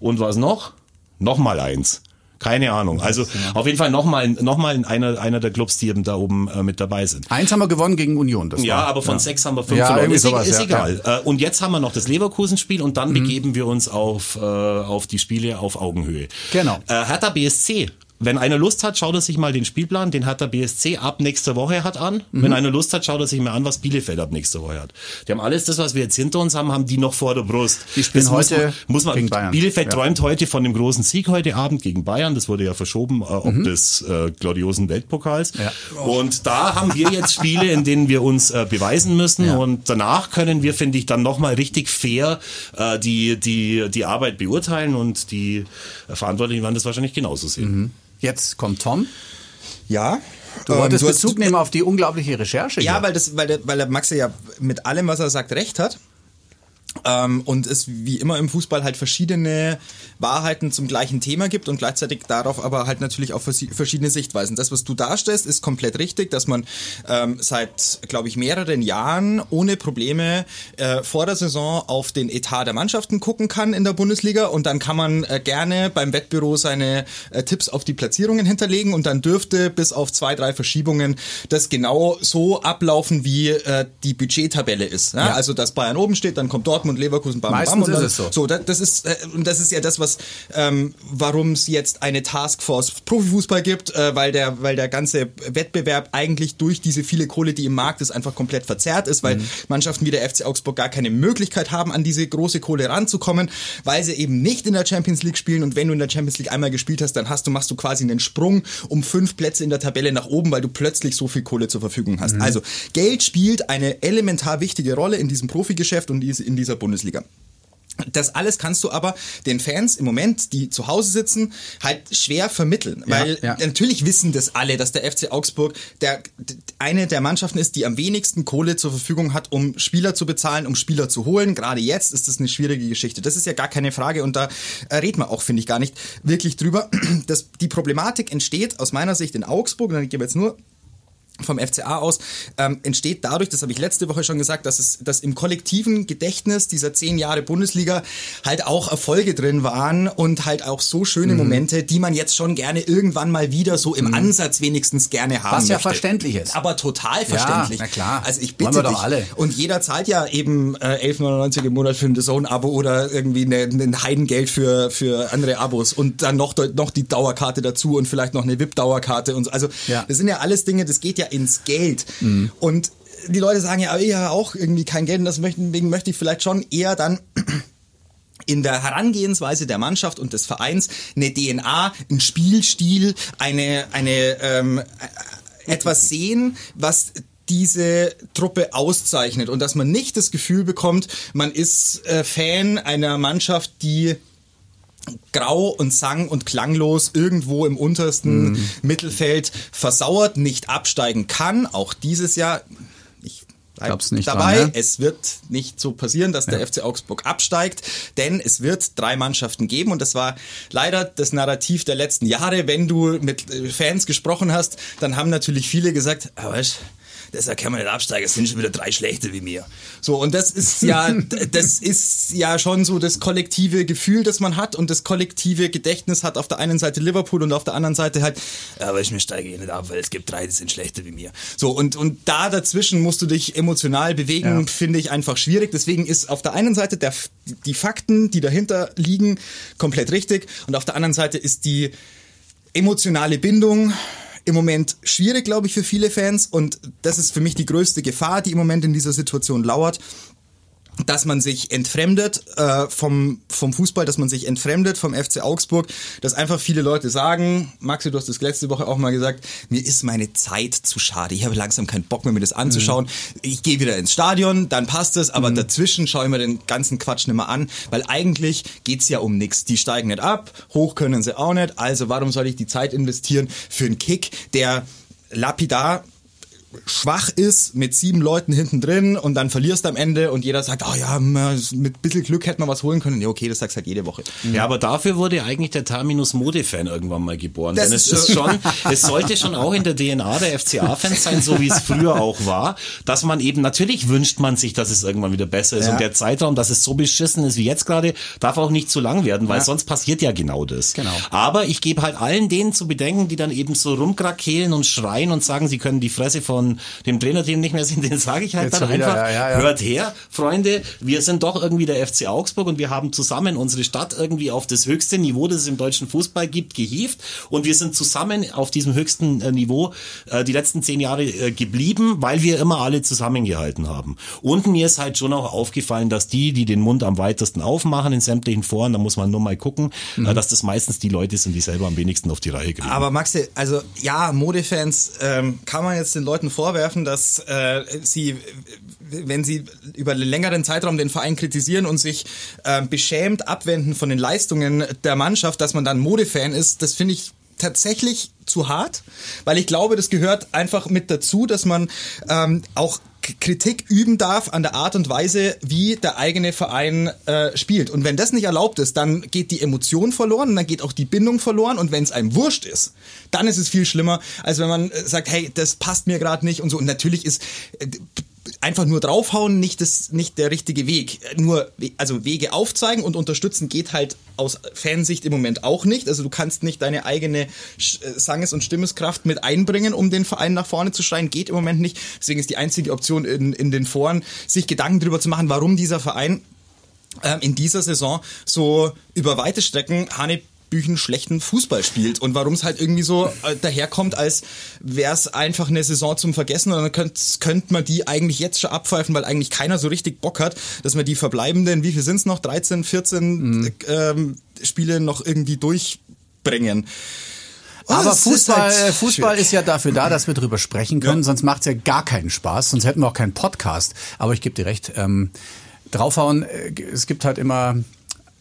Und was noch? Nochmal eins. Keine Ahnung. Also auf jeden Fall nochmal noch mal einer, einer der Clubs, die eben da oben äh, mit dabei sind. Eins haben wir gewonnen gegen Union. Das Ja, war, aber von sechs haben wir fünf Ja, verloren. Ist, sowas, ist ja, egal. Äh, Und jetzt haben wir noch das Leverkusen-Spiel und Mhm. dann begeben wir uns auf, äh, auf die Spiele auf Augenhöhe. Genau. Äh, Hertha BSC. Wenn einer Lust hat, schaut er sich mal den Spielplan, den Hertha BSC ab nächster Woche hat an. Mhm. Wenn einer Lust hat, schaut er sich mal an, was Bielefeld ab nächster Woche hat. Die haben alles das, was wir jetzt hinter uns haben, haben die noch vor der Brust. Die spielen Das muss heute man, muss man, gegen Bayern. Bielefeld Ja. träumt heute von dem großen Sieg heute Abend gegen Bayern. Das wurde ja verschoben, äh, ob des äh, gloriosen Weltpokals. Mhm. Ja. Und da haben wir jetzt Spiele, in denen wir uns äh, beweisen müssen. Ja. Und danach können wir, finde ich, dann nochmal richtig fair äh, die, die, die Arbeit beurteilen und die Verantwortlichen werden das wahrscheinlich genauso sehen. Jetzt kommt Tom. Ja. Du ähm, wolltest du hast- Bezug nehmen auf die unglaubliche Recherche. Ja, hier. weil, das, weil, der, weil der Max ja mit allem, was er sagt, recht hat. Ähm, und es wie immer im Fußball halt verschiedene Wahrheiten zum gleichen Thema gibt und gleichzeitig darauf aber halt natürlich auch verschiedene Sichtweisen. Das, was du darstellst, ist komplett richtig, dass man ähm, seit, glaube ich, mehreren Jahren ohne Probleme äh, vor der Saison auf den Etat der Mannschaften gucken kann in der Bundesliga und dann kann man äh, gerne beim Wettbüro seine äh, Tipps auf die Platzierungen hinterlegen und dann dürfte bis auf zwei, drei Verschiebungen das genau so ablaufen, wie äh, die Budgettabelle ist. Ja? Ja. Also, dass Bayern oben steht, dann kommt Dortmund, Leverkusen, bam, Meistens bam. Ist dann, es so. So, das, das ist äh, und das ist ja das, was ähm, warum es jetzt eine Taskforce Profifußball gibt, äh, weil der weil der ganze Wettbewerb eigentlich durch diese viele Kohle, die im Markt ist, einfach komplett verzerrt ist, weil Mhm. Mannschaften wie der FC Augsburg gar keine Möglichkeit haben, an diese große Kohle ranzukommen, weil sie eben nicht in der Champions League spielen und wenn du in der Champions League einmal gespielt hast, dann hast du machst du quasi einen Sprung um fünf Plätze in der Tabelle nach oben, weil du plötzlich so viel Kohle zur Verfügung hast. Also Geld spielt eine elementar wichtige Rolle in diesem Profigeschäft und in dieser Bundesliga. Das alles kannst du aber den Fans im Moment, die zu Hause sitzen, halt schwer vermitteln. Ja, weil ja. natürlich wissen das alle, dass der FC Augsburg der, eine der Mannschaften ist, die am wenigsten Kohle zur Verfügung hat, um Spieler zu bezahlen, um Spieler zu holen. Gerade jetzt ist das eine schwierige Geschichte. Das ist ja gar keine Frage und da äh, redet man auch, finde ich, gar nicht wirklich drüber. Das, die Problematik entsteht aus meiner Sicht in Augsburg, und ich gebe jetzt nur vom FCA aus ähm, entsteht dadurch, das habe ich letzte Woche schon gesagt, dass es dass im kollektiven Gedächtnis dieser zehn Jahre Bundesliga halt auch Erfolge drin waren und halt auch so schöne Mhm. Momente, die man jetzt schon gerne irgendwann mal wieder so im Ansatz wenigstens gerne haben Was ja möchte. verständlich ist. Aber total verständlich. na klar. Also ich Wollen bitte wir doch dich. alle. Und jeder zahlt ja eben äh, 11,99 im Monat für ein Zone-Abo oder irgendwie eine, ein Heidengeld für, für andere Abos und dann noch, noch die Dauerkarte dazu und vielleicht noch eine VIP-Dauerkarte und so. Also Ja. das sind ja alles Dinge, das geht ja ins Geld. Und die Leute sagen ja, habe auch irgendwie kein Geld und deswegen möchte ich vielleicht schon eher dann in der Herangehensweise der Mannschaft und des Vereins eine DNA, einen Spielstil, eine, eine ähm, äh, etwas sehen, was diese Truppe auszeichnet und dass man nicht das Gefühl bekommt, man ist äh, Fan einer Mannschaft, die grau und sang und klanglos irgendwo im untersten Mittelfeld versauert, nicht absteigen kann. Auch dieses Jahr, ich bleib nicht dabei, dran, ne? es wird nicht so passieren, dass der FC Augsburg absteigt, denn es wird drei Mannschaften geben und das war leider das Narrativ der letzten Jahre. Wenn du mit äh, Fans gesprochen hast, dann haben natürlich viele gesagt, ah, weißt, deshalb kann man nicht absteigen, es sind schon wieder drei schlechte wie mir. So, und das ist ja, das ist ja schon so das kollektive Gefühl, das man hat und das kollektive Gedächtnis hat auf der einen Seite Liverpool und auf der anderen Seite halt, aber ich mir steige eh nicht ab, weil es gibt drei, die sind schlechter wie mir. So, und, und da dazwischen musst du dich emotional bewegen, Ja. finde ich einfach schwierig. Deswegen ist auf der einen Seite der, die Fakten, die dahinter liegen, komplett richtig und auf der anderen Seite ist die emotionale Bindung im Moment schwierig, glaube ich, für viele Fans und das ist für mich die größte Gefahr, die im Moment in dieser Situation lauert. Dass man sich entfremdet äh, vom, vom Fußball, dass man sich entfremdet vom FC Augsburg, dass einfach viele Leute sagen, Maxi, du hast das letzte Woche auch mal gesagt, mir ist meine Zeit zu schade, ich habe langsam keinen Bock mehr, mir das anzuschauen. Mhm. Ich gehe wieder ins Stadion, dann passt es, aber mhm. dazwischen schaue ich mir den ganzen Quatsch nicht mehr an, weil eigentlich geht's ja um nichts. Die steigen nicht ab, hoch können sie auch nicht, also warum soll ich die Zeit investieren für einen Kick, der lapidar schwach ist mit sieben Leuten hinten drin und dann verlierst am Ende und jeder sagt, oh ja, mit bisschen Glück hätte man was holen können. Ja, okay, das sagst halt jede Woche. Ja, aber dafür wurde eigentlich der Terminus Modefan irgendwann mal geboren. Das Denn es ist schon, es sollte schon auch in der DNA der FCA-Fans sein, so wie es früher auch war, dass man eben, natürlich wünscht man sich, dass es irgendwann wieder besser ist. Ja. Und der Zeitraum, dass es so beschissen ist wie jetzt gerade, darf auch nicht zu lang werden, weil ja. sonst passiert ja genau das. Genau. Aber ich gebe halt allen denen zu bedenken, die dann eben so rumkrakehlen und schreien und sagen, sie können die Fresse von von dem Trainerteam nicht mehr sind, den sage ich halt Jetzt dann einfach, ja, ja, ja. hört her, Freunde, wir sind doch irgendwie der FC Augsburg und wir haben zusammen unsere Stadt irgendwie auf das höchste Niveau, das es im deutschen Fußball gibt, gehievt und wir sind zusammen auf diesem höchsten äh, Niveau äh, die letzten zehn Jahre äh, geblieben, weil wir immer alle zusammengehalten haben. Und mir ist halt schon auch aufgefallen, dass die, die den Mund am weitesten aufmachen in sämtlichen Foren, da muss man nur mal gucken, mhm. dass das meistens die Leute sind, die selber am wenigsten auf die Reihe kriegen. Aber Maxi, also ja, Modefans ähm, kann man jetzt den Leuten vorwerfen, dass äh, sie, wenn sie über einen längeren Zeitraum den Verein kritisieren und sich äh, beschämt abwenden von den Leistungen der Mannschaft, dass man dann Modefan ist, das finde ich tatsächlich zu hart, weil ich glaube, das gehört einfach mit dazu, dass man ähm, auch Kritik üben darf an der Art und Weise, wie der eigene Verein äh, spielt. Und wenn das nicht erlaubt ist, dann geht die Emotion verloren dann geht auch die Bindung verloren. Und wenn es einem wurscht ist, dann ist es viel schlimmer, als wenn man äh, sagt, hey, das passt mir gerade nicht und so. Und natürlich ist äh, einfach nur draufhauen nicht das nicht der richtige Weg. Nur also Wege aufzeigen und unterstützen geht halt aus Fansicht im Moment auch nicht. Also du kannst nicht deine eigene äh, Sanges- und Stimmeskraft mit einbringen, um den Verein nach vorne zu schreien. Geht im Moment nicht. Deswegen ist die einzige Option in, in den Foren, sich Gedanken darüber zu machen, warum dieser Verein ähm, in dieser Saison so über weite Strecken Hanne Büchen schlechten Fußball spielt und warum es halt irgendwie so äh, daherkommt, als wäre es einfach eine Saison zum Vergessen und dann könnte könnt man die eigentlich jetzt schon abpfeifen, weil eigentlich keiner so richtig Bock hat, dass man die verbleibenden, wie viel sind es noch, 13, 14 mhm. ähm, Spiele noch irgendwie durchbringen. Oh, Aber Fußball, ist halt Fußball ist ja dafür da, dass wir drüber sprechen können, ja. sonst macht es ja gar keinen Spaß, sonst hätten wir auch keinen Podcast. Aber ich gebe dir recht, ähm, draufhauen, äh, es gibt halt immer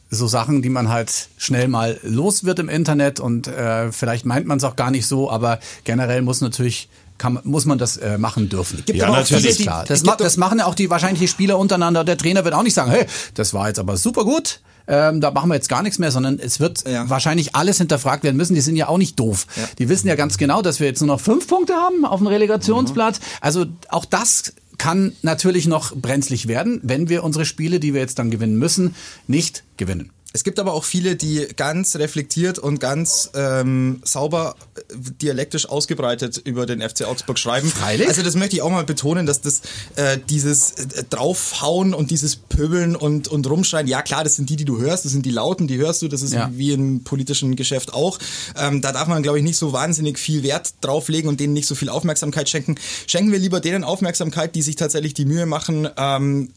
so Sachen, die man halt schnell mal los wird im Internet und äh, vielleicht meint man es auch gar nicht so, aber generell muss natürlich kann, muss man das äh, machen dürfen. Gibt ja, natürlich. Die, klar. Das, ma das machen ja auch die wahrscheinlich die Spieler untereinander. Der Trainer wird auch nicht sagen, hey, das war jetzt aber super gut. Ähm, da machen wir jetzt gar nichts mehr, sondern es wird ja. wahrscheinlich alles hinterfragt werden müssen. Die sind ja auch nicht doof. Ja. Die wissen ja ganz genau, dass wir jetzt nur noch fünf Punkte haben auf dem Relegationsplatz. Mhm. Also auch das kann natürlich noch brenzlig werden, wenn wir unsere Spiele, die wir jetzt dann gewinnen müssen, nicht gewinnen. Es gibt aber auch viele, die ganz reflektiert und ganz ähm, sauber äh, dialektisch ausgebreitet über den FC Augsburg schreiben. Freilich? Also das möchte ich auch mal betonen, dass das äh, dieses äh, draufhauen und dieses Pöbeln und und rumschreien, ja klar, das sind die, die du hörst, das sind die Lauten, die hörst du, das ist ja. wie im politischen Geschäft auch. Ähm, da darf man, glaube ich, nicht so wahnsinnig viel Wert drauflegen und denen nicht so viel Aufmerksamkeit schenken. Schenken wir lieber denen Aufmerksamkeit, die sich tatsächlich die Mühe machen, ähm,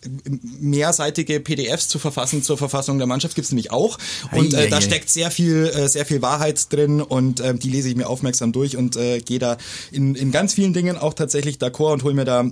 mehrseitige PDFs zu verfassen zur Verfassung der Mannschaft. Gibt's nämlich auch. Und äh, da steckt sehr viel, äh, sehr viel Wahrheit drin und äh, die lese ich mir aufmerksam durch und äh, gehe da in, in ganz vielen Dingen auch tatsächlich d'accord und hole mir da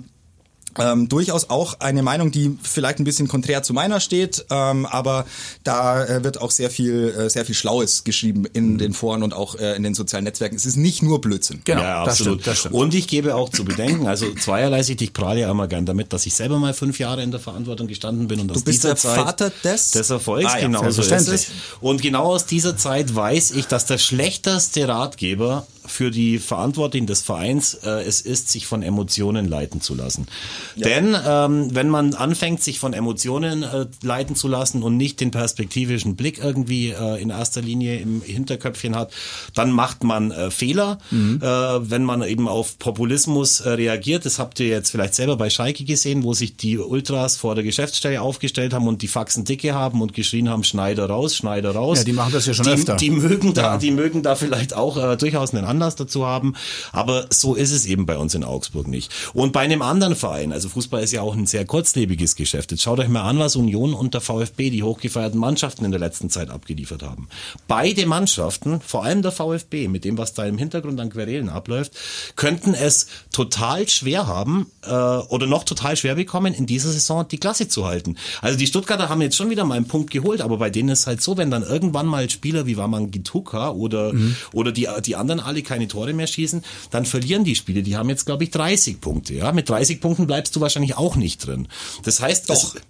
ähm, durchaus auch eine Meinung, die vielleicht ein bisschen konträr zu meiner steht, ähm, aber da äh, wird auch sehr viel, äh, sehr viel Schlaues geschrieben in mhm. den Foren und auch äh, in den sozialen Netzwerken. Es ist nicht nur Blödsinn. Genau, ja, das absolut. Stimmt, das stimmt. Und ich gebe auch zu bedenken, also zweierlei Sicht, ich prahle ja immer gern damit, dass ich selber mal fünf Jahre in der Verantwortung gestanden bin und du aus bist dieser der Zeit Vater des, des Erfolgs, ah, ja, genau so ist es. Und genau aus dieser Zeit weiß ich, dass der schlechteste Ratgeber für die Verantwortlichen des Vereins äh, es ist, sich von Emotionen leiten zu lassen. Ja. Denn ähm, wenn man anfängt, sich von Emotionen äh, leiten zu lassen und nicht den perspektivischen Blick irgendwie äh, in erster Linie im Hinterköpfchen hat, dann macht man äh, Fehler, mhm. äh, wenn man eben auf Populismus äh, reagiert. Das habt ihr jetzt vielleicht selber bei Schalke gesehen, wo sich die Ultras vor der Geschäftsstelle aufgestellt haben und die Faxen dicke haben und geschrien haben, Schneider raus, Schneider raus. Ja, die machen das ja schon die, öfter. Die mögen da, ja. die mögen da vielleicht auch äh, durchaus einen Anlass dazu haben. Aber so ist es eben bei uns in Augsburg nicht. Und bei einem anderen Verein, also Fußball ist ja auch ein sehr kurzlebiges Geschäft. Jetzt schaut euch mal an, was Union und der VfB, die hochgefeierten Mannschaften in der letzten Zeit abgeliefert haben. Beide Mannschaften, vor allem der VfB, mit dem, was da im Hintergrund an Querelen abläuft, könnten es total schwer haben äh, oder noch total schwer bekommen, in dieser Saison die Klasse zu halten. Also die Stuttgarter haben jetzt schon wieder mal einen Punkt geholt, aber bei denen ist halt so, wenn dann irgendwann mal Spieler wie Waman Gituka oder, mhm. oder die, die anderen alle keine Tore mehr schießen, dann verlieren die Spiele. Die haben jetzt, glaube ich, 30 Punkte. Ja? Mit 30 Punkten bleibst du wahrscheinlich auch nicht drin. Das heißt, Doch. Es,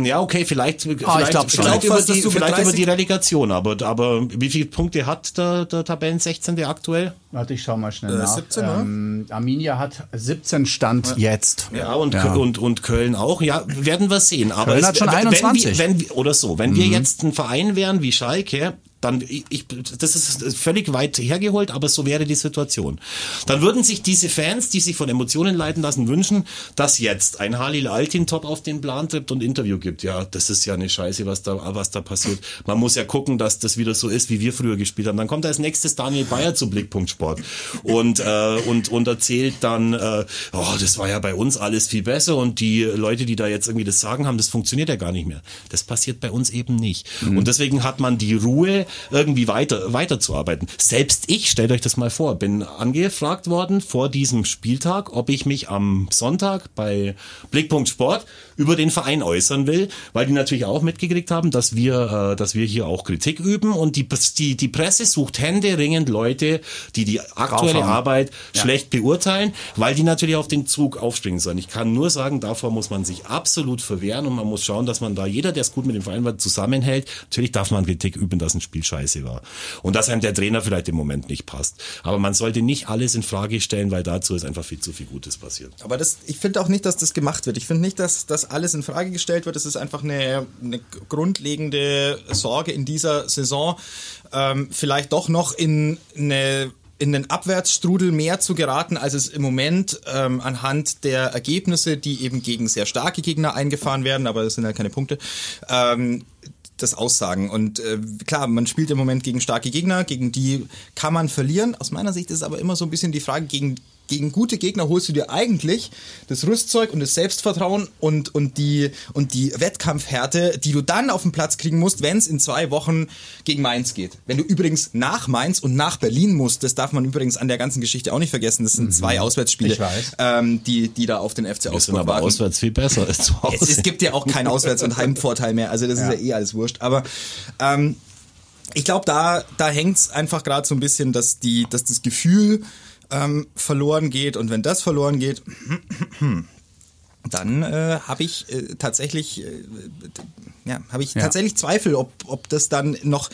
ja, okay, vielleicht, ah, vielleicht, glaub, vielleicht, über, die, vielleicht über die Relegation, aber, aber wie viele Punkte hat der, der Tabellen 16. aktuell? Warte, ich schau mal schnell äh, nach. 17, ähm, Arminia hat 17 Stand ja. jetzt. Ja, und, ja. Und, und Köln auch. Ja, werden wir sehen. Aber Köln es, hat schon 21. Wenn wir, wenn, oder so, wenn mhm. wir jetzt ein Verein wären wie Schalke, dann ich, das ist völlig weit hergeholt, aber so wäre die Situation. Dann würden sich diese Fans, die sich von Emotionen leiten lassen, wünschen, dass jetzt ein Halil Altintop auf den Plan trippt und Interview gibt. Ja, das ist ja eine Scheiße, was da, was da passiert. Man muss ja gucken, dass das wieder so ist, wie wir früher gespielt haben. Dann kommt als nächstes Daniel Bayer zu Blickpunkt Sport und äh, und und erzählt dann, äh, oh, das war ja bei uns alles viel besser und die Leute, die da jetzt irgendwie das Sagen haben, das funktioniert ja gar nicht mehr. Das passiert bei uns eben nicht. Mhm. Und deswegen hat man die Ruhe irgendwie weiter, weiterzuarbeiten. Selbst ich, stellt euch das mal vor, bin angefragt worden vor diesem Spieltag, ob ich mich am Sonntag bei Blickpunkt Sport über den Verein äußern will, weil die natürlich auch mitgekriegt haben, dass wir, äh, dass wir hier auch Kritik üben und die, die, die Presse sucht händeringend Leute, die die aktuelle Arbeit ja. schlecht beurteilen, weil die natürlich auf den Zug aufspringen sollen. Ich kann nur sagen, davor muss man sich absolut verwehren und man muss schauen, dass man da jeder, der es gut mit dem Verein war, zusammenhält. Natürlich darf man Kritik üben, dass ein Spiel scheiße war und dass einem der Trainer vielleicht im Moment nicht passt. Aber man sollte nicht alles in Frage stellen, weil dazu ist einfach viel zu viel Gutes passiert. Aber das, ich finde auch nicht, dass das gemacht wird. Ich finde nicht, dass das alles in Frage gestellt wird. Es ist einfach eine, eine grundlegende Sorge in dieser Saison, ähm, vielleicht doch noch in eine in den Abwärtsstrudel mehr zu geraten, als es im Moment ähm, anhand der Ergebnisse, die eben gegen sehr starke Gegner eingefahren werden, aber das sind halt keine Punkte, ähm, das aussagen. Und äh, klar, man spielt im Moment gegen starke Gegner, gegen die kann man verlieren. Aus meiner Sicht ist aber immer so ein bisschen die Frage, gegen gegen gute Gegner holst du dir eigentlich das Rüstzeug und das Selbstvertrauen und, und, die, und die Wettkampfhärte, die du dann auf den Platz kriegen musst, wenn es in zwei Wochen gegen Mainz geht. Wenn du übrigens nach Mainz und nach Berlin musst, das darf man übrigens an der ganzen Geschichte auch nicht vergessen, das sind mhm. zwei Auswärtsspiele, ähm, die, die da auf den FC Augsburg sind aber warten. auswärts viel besser als zu Hause. Es, es gibt ja auch keinen Auswärts- und Heimvorteil mehr, also das ja. ist ja eh alles wurscht. Aber ähm, ich glaube, da, da hängt es einfach gerade so ein bisschen, dass, die, dass das Gefühl ähm, verloren geht. Und wenn das verloren geht, dann äh, habe ich äh, tatsächlich äh, ja, habe ich ja. tatsächlich Zweifel, ob, ob das dann noch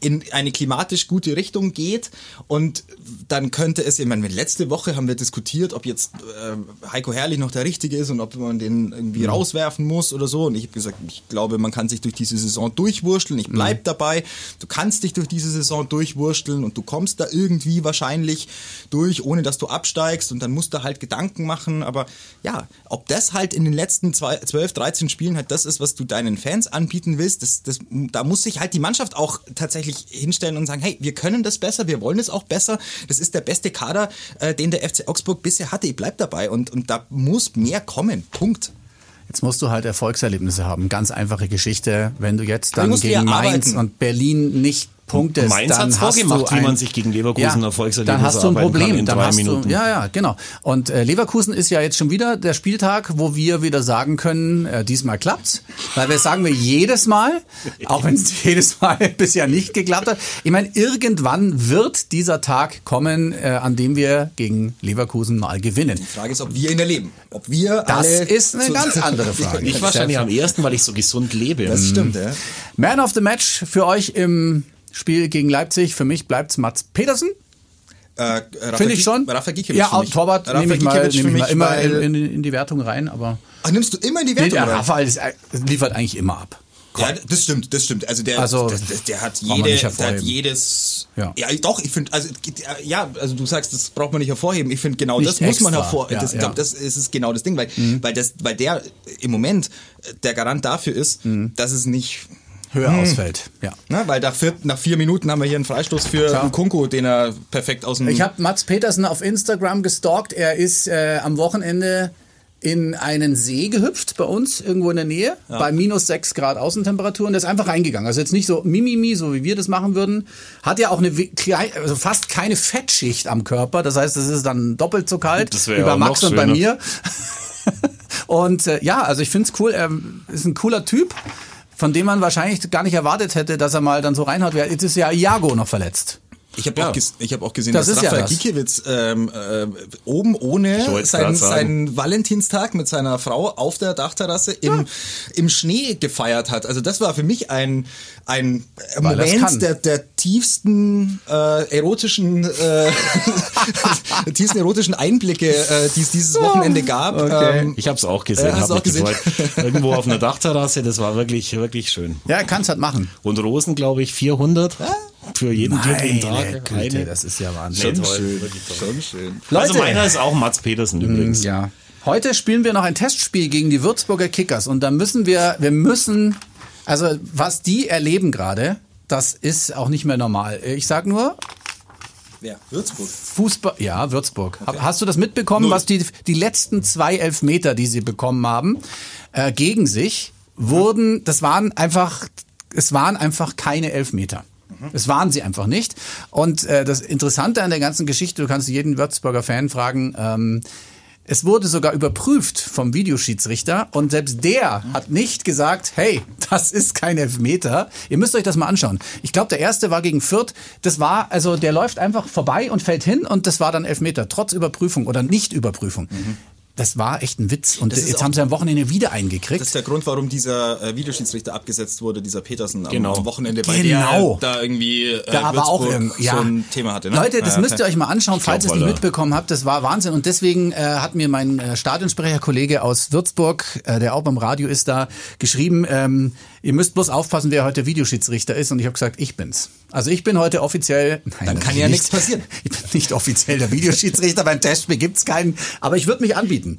in eine klimatisch gute Richtung geht. Und dann könnte es, ich meine, letzte Woche haben wir diskutiert, ob jetzt äh, Heiko Herrlich noch der Richtige ist und ob man den irgendwie mhm. rauswerfen muss oder so. Und ich habe gesagt, ich glaube, man kann sich durch diese Saison durchwursteln. Ich bleib mhm. dabei. Du kannst dich durch diese Saison durchwursteln und du kommst da irgendwie wahrscheinlich durch, ohne dass du absteigst. Und dann musst du halt Gedanken machen. Aber ja, ob das halt in den letzten zwei, 12, 13 Spielen halt das ist, was du deinen Fans anbieten willst, das, das, da muss sich halt die Mannschaft auch tatsächlich hinstellen und sagen, hey, wir können das besser, wir wollen es auch besser. Das ist der beste Kader, äh, den der FC Augsburg bisher hatte. Ich bleib dabei und, und da muss mehr kommen. Punkt. Jetzt musst du halt Erfolgserlebnisse haben. Ganz einfache Geschichte. Wenn du jetzt dann gegen Mainz und Berlin nicht Punkte Mainz dann hat's vorgemacht, ein, wie man sich gegen Leverkusen ja, Erfolgserlebnisse Dann hast du ein Problem. dann hast Minuten. Du, ja, ja, genau. Und äh, Leverkusen ist ja jetzt schon wieder der Spieltag, wo wir wieder sagen können, äh, diesmal klappt's. Weil wir sagen wir jedes Mal, auch wenn es jedes Mal bisher nicht geklappt hat. Ich meine, irgendwann wird dieser Tag kommen, äh, an dem wir gegen Leverkusen mal gewinnen. Die Frage ist, ob wir ihn erleben. Ob wir das alle ist eine ganz andere Frage. Ich wahrscheinlich am ersten, weil ich so gesund lebe. Das stimmt, ja. Man of the Match für euch im Spiel gegen Leipzig. Für mich bleibt Mats Petersen. Äh, Finde ich schon. Rafa Gikiewicz Ja, Torwart nehme ich mal, nehm ich mal immer in, in, in, die Wertung rein. Aber Ach, nimmst du immer in die Wertung nee, der Rafa ist, liefert eigentlich immer ab. Ja, das stimmt, das stimmt. Also der, also, das, das, der hat jede, der hat jedes. Ja, ja doch. Ich finde, also ja, also du sagst, das braucht man nicht hervorheben. Ich finde genau nicht das muss man hervorheben. Ja, das, ja. Ich glaube, das ist genau das Ding, weil, mhm. weil das, weil der im Moment der Garant dafür ist, mhm. dass es nicht höher ausfällt. Ja. Na, weil nach vier, nach vier Minuten haben wir hier einen Freistoß für Klar. Kunku, den er perfekt aus dem... Ich habe Mats Petersen auf Instagram gestalkt. Er ist äh, am Wochenende in einen See gehüpft bei uns, irgendwo in der Nähe, bei minus 6 Grad Außentemperatur und der ist einfach reingegangen. Also jetzt nicht so mimimi, so wie wir das machen würden. Hat ja auch eine also fast keine Fettschicht am Körper. Das heißt, es ist dann doppelt so kalt wie ja bei Max und bei mir. und äh, ja, also ich find's cool. Er ist ein cooler Typ, von dem man wahrscheinlich gar nicht erwartet hätte, dass er mal dann so reinhaut. Jetzt ist ja Iago noch verletzt. Ich habe Ja. auch, ges ich hab auch gesehen, Das dass ja Rafael das. Gikiewicz ähm, äh, oben ohne seinen, seinen Valentinstag mit seiner Frau auf der Dachterrasse im, im Schnee gefeiert hat. Also das war für mich ein, ein Weil kann. Moment der, der tiefsten äh, erotischen äh, tiefsten erotischen Einblicke, äh, die es dieses Wochenende gab. Okay. Ähm, Ich habe es auch gesehen, Äh, hast hab du auch mich gesehen? gefreut. Irgendwo auf einer Dachterrasse, das war wirklich, wirklich schön. Ja, er kann's halt machen. Und Rosen, glaube ich, 400 für jeden Meine Tag. Güte, Eine. das ist ja Wahnsinn. Schon schön. Schon schön. Also Leute. meiner ist auch Mats Petersen übrigens. Ja. Heute spielen wir noch ein Testspiel gegen die Würzburger Kickers und da müssen wir, wir müssen, also was die erleben gerade, das ist auch nicht mehr normal. Ich sag nur, Ja, Würzburg. Fußball, ja, Würzburg. Hab- Hast du das mitbekommen, was die, die letzten zwei Elfmeter, die sie bekommen haben, äh, gegen sich, wurden, das waren einfach, es waren einfach keine Elfmeter. Es waren sie einfach nicht. Und äh, das Interessante an der ganzen Geschichte, du kannst jeden Würzburger Fan fragen, ähm, es wurde sogar überprüft vom Videoschiedsrichter und selbst der hat nicht gesagt, hey, das ist kein Elfmeter. Ihr müsst euch das mal anschauen. Ich glaube, der erste war gegen Fürth. Das war, also der läuft einfach vorbei und fällt hin und das war dann Elfmeter, trotz Überprüfung oder Nicht-Überprüfung. Das war echt ein Witz. Und jetzt haben sie am Wochenende wieder eingekriegt. Das ist der Grund, warum dieser äh, Videoschiedsrichter abgesetzt wurde, dieser Petersen am, Genau. am Wochenende, weil Genau. der da irgendwie äh, da aber auch irgend- ja. so ein Thema hatte. Ne? Leute, das Ah, müsst ihr euch mal anschauen, falls ihr es nicht mitbekommen habt. Das war Wahnsinn. Und deswegen äh, hat mir mein äh, Stadionsprecherkollege aus Würzburg, äh, der auch beim Radio ist, da geschrieben, ähm, ihr müsst bloß aufpassen, wer heute Videoschiedsrichter ist. Und ich habe gesagt, ich bin's. Also ich bin heute offiziell. Nein, Dann kann ja nicht. nichts passieren. Ich bin nicht offiziell der Videoschiedsrichter. Beim Testspiel gibt's keinen. Aber ich würde mich anbieten.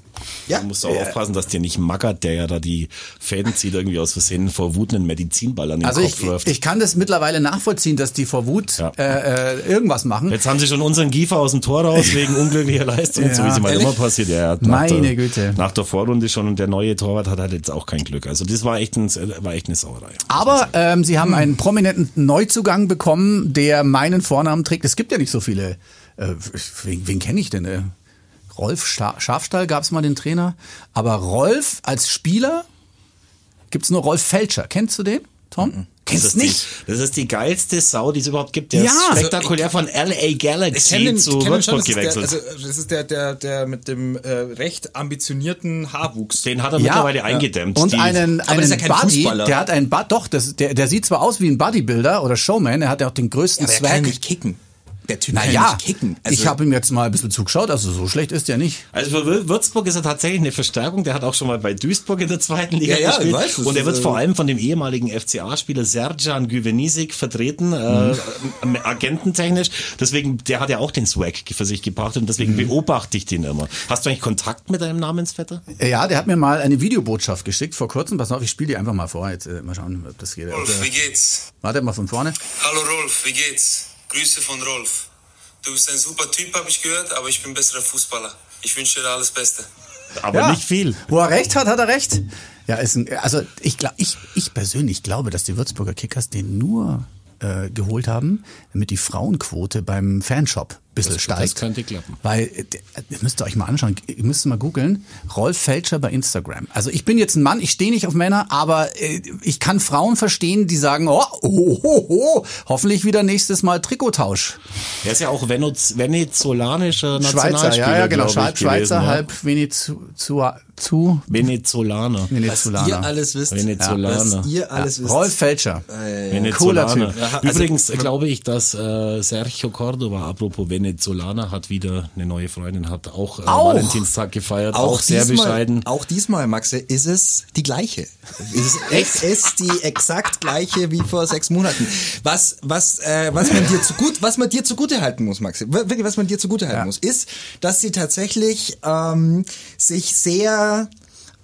Ja, Du musst auch aufpassen, dass dir nicht mackert, der ja da die Fäden zieht, irgendwie aus Versehen vor Wut einen Medizinball an den Also Kopf ich, wirft. ich kann das mittlerweile nachvollziehen, dass die vor Wut Ja. äh, äh, irgendwas machen. Jetzt haben sie schon unseren Giefer aus dem Tor raus wegen unglücklicher Leistung, so wie sie mal immer passiert. Ja, nach Meine der, Güte. Nach der Vorrunde schon und der neue Torwart hat halt jetzt auch kein Glück. Also das war echt, ein, war echt eine Sauerei. Aber ähm, sie haben einen prominenten Neuzugang bekommen, der meinen Vornamen trägt. Es gibt ja nicht so viele. Äh, wen wen kenne ich denn? Äh? Rolf Scha Schafstall gab es mal den Trainer. Aber Rolf als Spieler gibt's nur Rolf Felscher. Kennst du den, Tom? Das Kennst ist, du nicht? Die, das ist die geilste Sau, die es überhaupt gibt. Der Ja. ist spektakulär von LA Ich Galaxy kenne den, zu ich Würzburg das ist, der, gewechselt. also, das ist der, der, der mit dem äh, recht ambitionierten Haarwuchs. Den hat er mittlerweile eingedämmt. Und Die- einen, Aber das einen ist ja kein Buddy, Fußballer. der hat einen Bud, doch, das, der, der sieht zwar aus wie ein Bodybuilder oder Showman, er hat ja auch den größten aber der kann Swag. ja nicht kicken. Der Typ kann ja naja, nicht kicken. Also, ich habe ihm jetzt mal ein bisschen zugeschaut, also so schlecht ist der nicht. Also für Wür- Würzburg ist er tatsächlich eine Verstärkung. Der hat auch schon mal bei Duisburg in der zweiten Liga Ja, ja, gespielt. ich weiß, und er wird äh, vor allem von dem ehemaligen FCA-Spieler Serjan Güvenisic vertreten, äh, Mhm. äh, agententechnisch. Deswegen, der hat ja auch den Swag für sich gebracht und deswegen Mhm. beobachte ich den immer. Hast du eigentlich Kontakt mit deinem Namensvetter? Ja, der hat mir mal eine Videobotschaft geschickt vor kurzem. Pass auf, ich spiele die einfach mal vor. Jetzt äh, mal schauen, ob das geht. Rolf, wie geht's? Warte mal von vorne. Hallo Rolf, wie geht's? Grüße von Rolf. Du bist ein super Typ, habe ich gehört, aber ich bin besserer Fußballer. Ich wünsche dir alles Beste. Aber Ja. nicht viel. Wo er recht hat, hat er recht. Ja, ist ein, also ich, glaub, ich, ich persönlich glaube, dass die Würzburger Kickers den nur äh, geholt haben, damit die Frauenquote beim Fanshop ein bisschen Das- steigt. das könnte klappen. Weil, äh, das müsst ihr euch mal anschauen, ihr müsst mal googeln, Rolf Felscher bei Instagram. Also ich bin jetzt ein Mann, ich stehe nicht auf Männer, aber äh, ich kann Frauen verstehen, die sagen, oh, oh, oh, oh hoffentlich wieder nächstes Mal Trikottausch. Er ist ja auch Venez venezolanischer Schweizer, Nationalspieler. ja, ja, genau, Schweizer, gewesen, ja. halb Venezu, zu, zu Venezolaner. was Venezolaner. ihr alles wisst. Venezolaner. Was ihr alles wisst. Rolf Felscher. Venezolaner. Cooler Typ. Ja, also- Übrigens glaube ich, dass äh, Sergio Cordova, apropos Venezolaner, hat wieder eine neue Freundin, hat auch, äh, Auch? Valentinstag gefeiert, auch, sehr diesmal, bescheiden. Auch diesmal, Maxe, ist es die gleiche. Es ist, es ist die exakt gleiche wie vor sechs Monaten. Was, was, äh, was man dir zu gut, was man dir zugute halten muss, Maxe, wirklich, was man dir zugute halten Ja. muss, ist, dass sie tatsächlich ähm, sich sehr uh,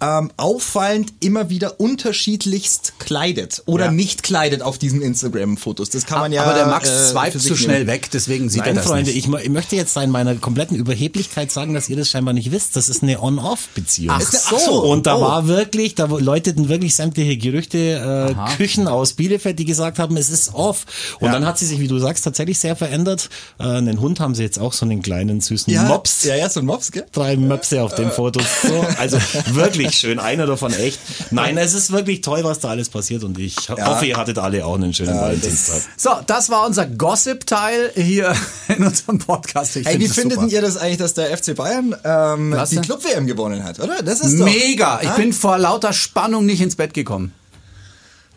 ähm, auffallend immer wieder unterschiedlichst kleidet oder Ja. nicht kleidet auf diesen Instagram-Fotos. Das kann man ja. Aber der Max äh, swipet zu schnell nehmen. weg, deswegen sieht er Nein, das Freunde, nicht. ich, ich möchte jetzt in meiner kompletten Überheblichkeit sagen, dass ihr das scheinbar nicht wisst. Das ist eine On-Off-Beziehung. Ach so. Und da Oh. war wirklich, da läuteten wirklich sämtliche Gerüchte, äh, Küchen aus Bielefeld, die gesagt haben, es ist off. Und Ja. dann hat sie sich, wie du sagst, tatsächlich sehr verändert. Äh, einen Hund haben sie jetzt auch, so einen kleinen süßen Ja, Mops. Ja, ja, so ein Mops, gell? Drei Möpse auf den Fotos. So. Also wirklich schön. Einer davon echt. Nein, es ist wirklich toll, was da alles passiert. Und ich hoffe, ihr hattet alle auch einen schönen Valentinstag. So, das war unser Gossip-Teil hier in unserem Podcast. Ich Hey, find wie findet super. ihr das eigentlich, dass der FC Bayern ähm, Was die? Club-WM gewonnen hat, oder? Das ist doch, Mega. Ich Ah? bin vor lauter Spannung nicht ins Bett gekommen.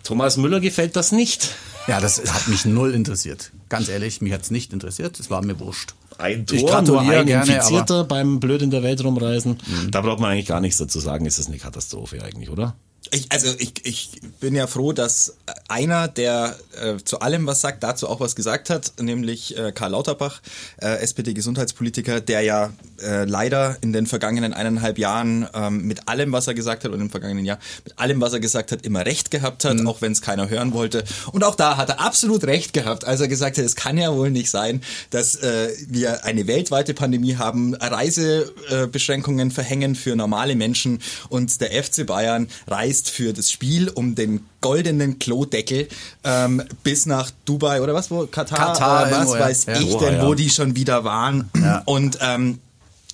Thomas Müller gefällt das nicht. Ja, das hat mich null interessiert. Ganz ehrlich, mich hat's nicht interessiert. Es war mir wurscht. Ein Ich Tor, gratuliere nur ein gerne, Infizierter beim blöd in der Welt rumreisen. Da braucht man eigentlich gar nichts dazu sagen. Es ist eine Katastrophe eigentlich, oder? Ich, also ich, ich bin ja froh, dass einer, der äh, zu allem was sagt, dazu auch was gesagt hat, nämlich äh, Karl Lauterbach, äh, SPD-Gesundheitspolitiker, der ja äh, leider in den vergangenen eineinhalb Jahren ähm, mit allem, was er gesagt hat und im vergangenen Jahr mit allem, was er gesagt hat, immer recht gehabt hat, auch wenn es keiner hören wollte. Und auch da hat er absolut recht gehabt, als er gesagt hat, es kann ja wohl nicht sein, dass äh, wir eine weltweite Pandemie haben, Reisebeschränkungen verhängen für normale Menschen und der FC Bayern reist für das Spiel um den goldenen Klodeckel ähm, bis nach Dubai oder was, wo Katar, Katar was irgendwo, ja. weiß Ja. ich Doha, denn, ja. wo die schon wieder waren und ähm,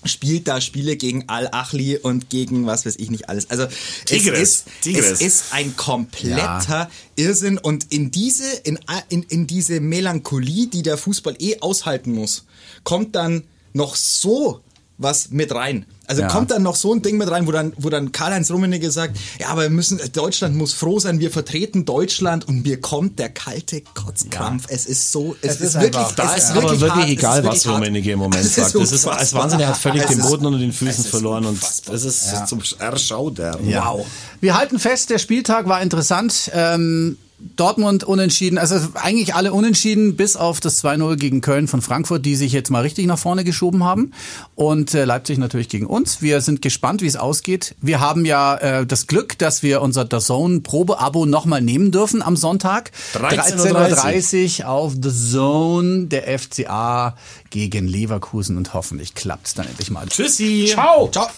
spielt da Spiele gegen Al-Achli und gegen was weiß ich nicht alles. Also Tigres. es ist, Tigres. es ist ein kompletter Irrsinn und in diese, in, in, in diese Melancholie, die der Fußball eh aushalten muss, kommt dann noch so was mit rein. Also Ja. kommt dann noch so ein Ding mit rein, wo dann, wo dann Karl-Heinz Rummenigge sagt, ja, aber wir müssen, Deutschland muss froh sein, wir vertreten Deutschland und mir kommt der kalte Kotzkrampf. Es ist so, es, Es ist, ist wirklich, Da es ist ist aber wirklich wirklich hart, es ist egal, wirklich was. Rummenigge im Moment Es sagt. Das ist, das unfassbar. Wahnsinn, er hat völlig Es den ist- Boden unter den es Füßen ist verloren und unfassbar. das ist zum Erschaudern. Wow. Wir halten fest, der Spieltag war interessant. Ähm, Dortmund unentschieden, also eigentlich alle unentschieden, bis auf das 2-0 gegen Köln von Frankfurt, die sich jetzt mal richtig nach vorne geschoben haben. Und äh, Leipzig natürlich gegen uns. Wir sind gespannt, wie es ausgeht. Wir haben ja äh, das Glück, dass wir unser DAZN Probe-Abo nochmal nehmen dürfen am Sonntag. 13:30 13.30 Uhr auf The Zone, der FCA gegen Leverkusen und hoffentlich klappt's dann endlich mal. Tschüssi. Ciao. Ciao.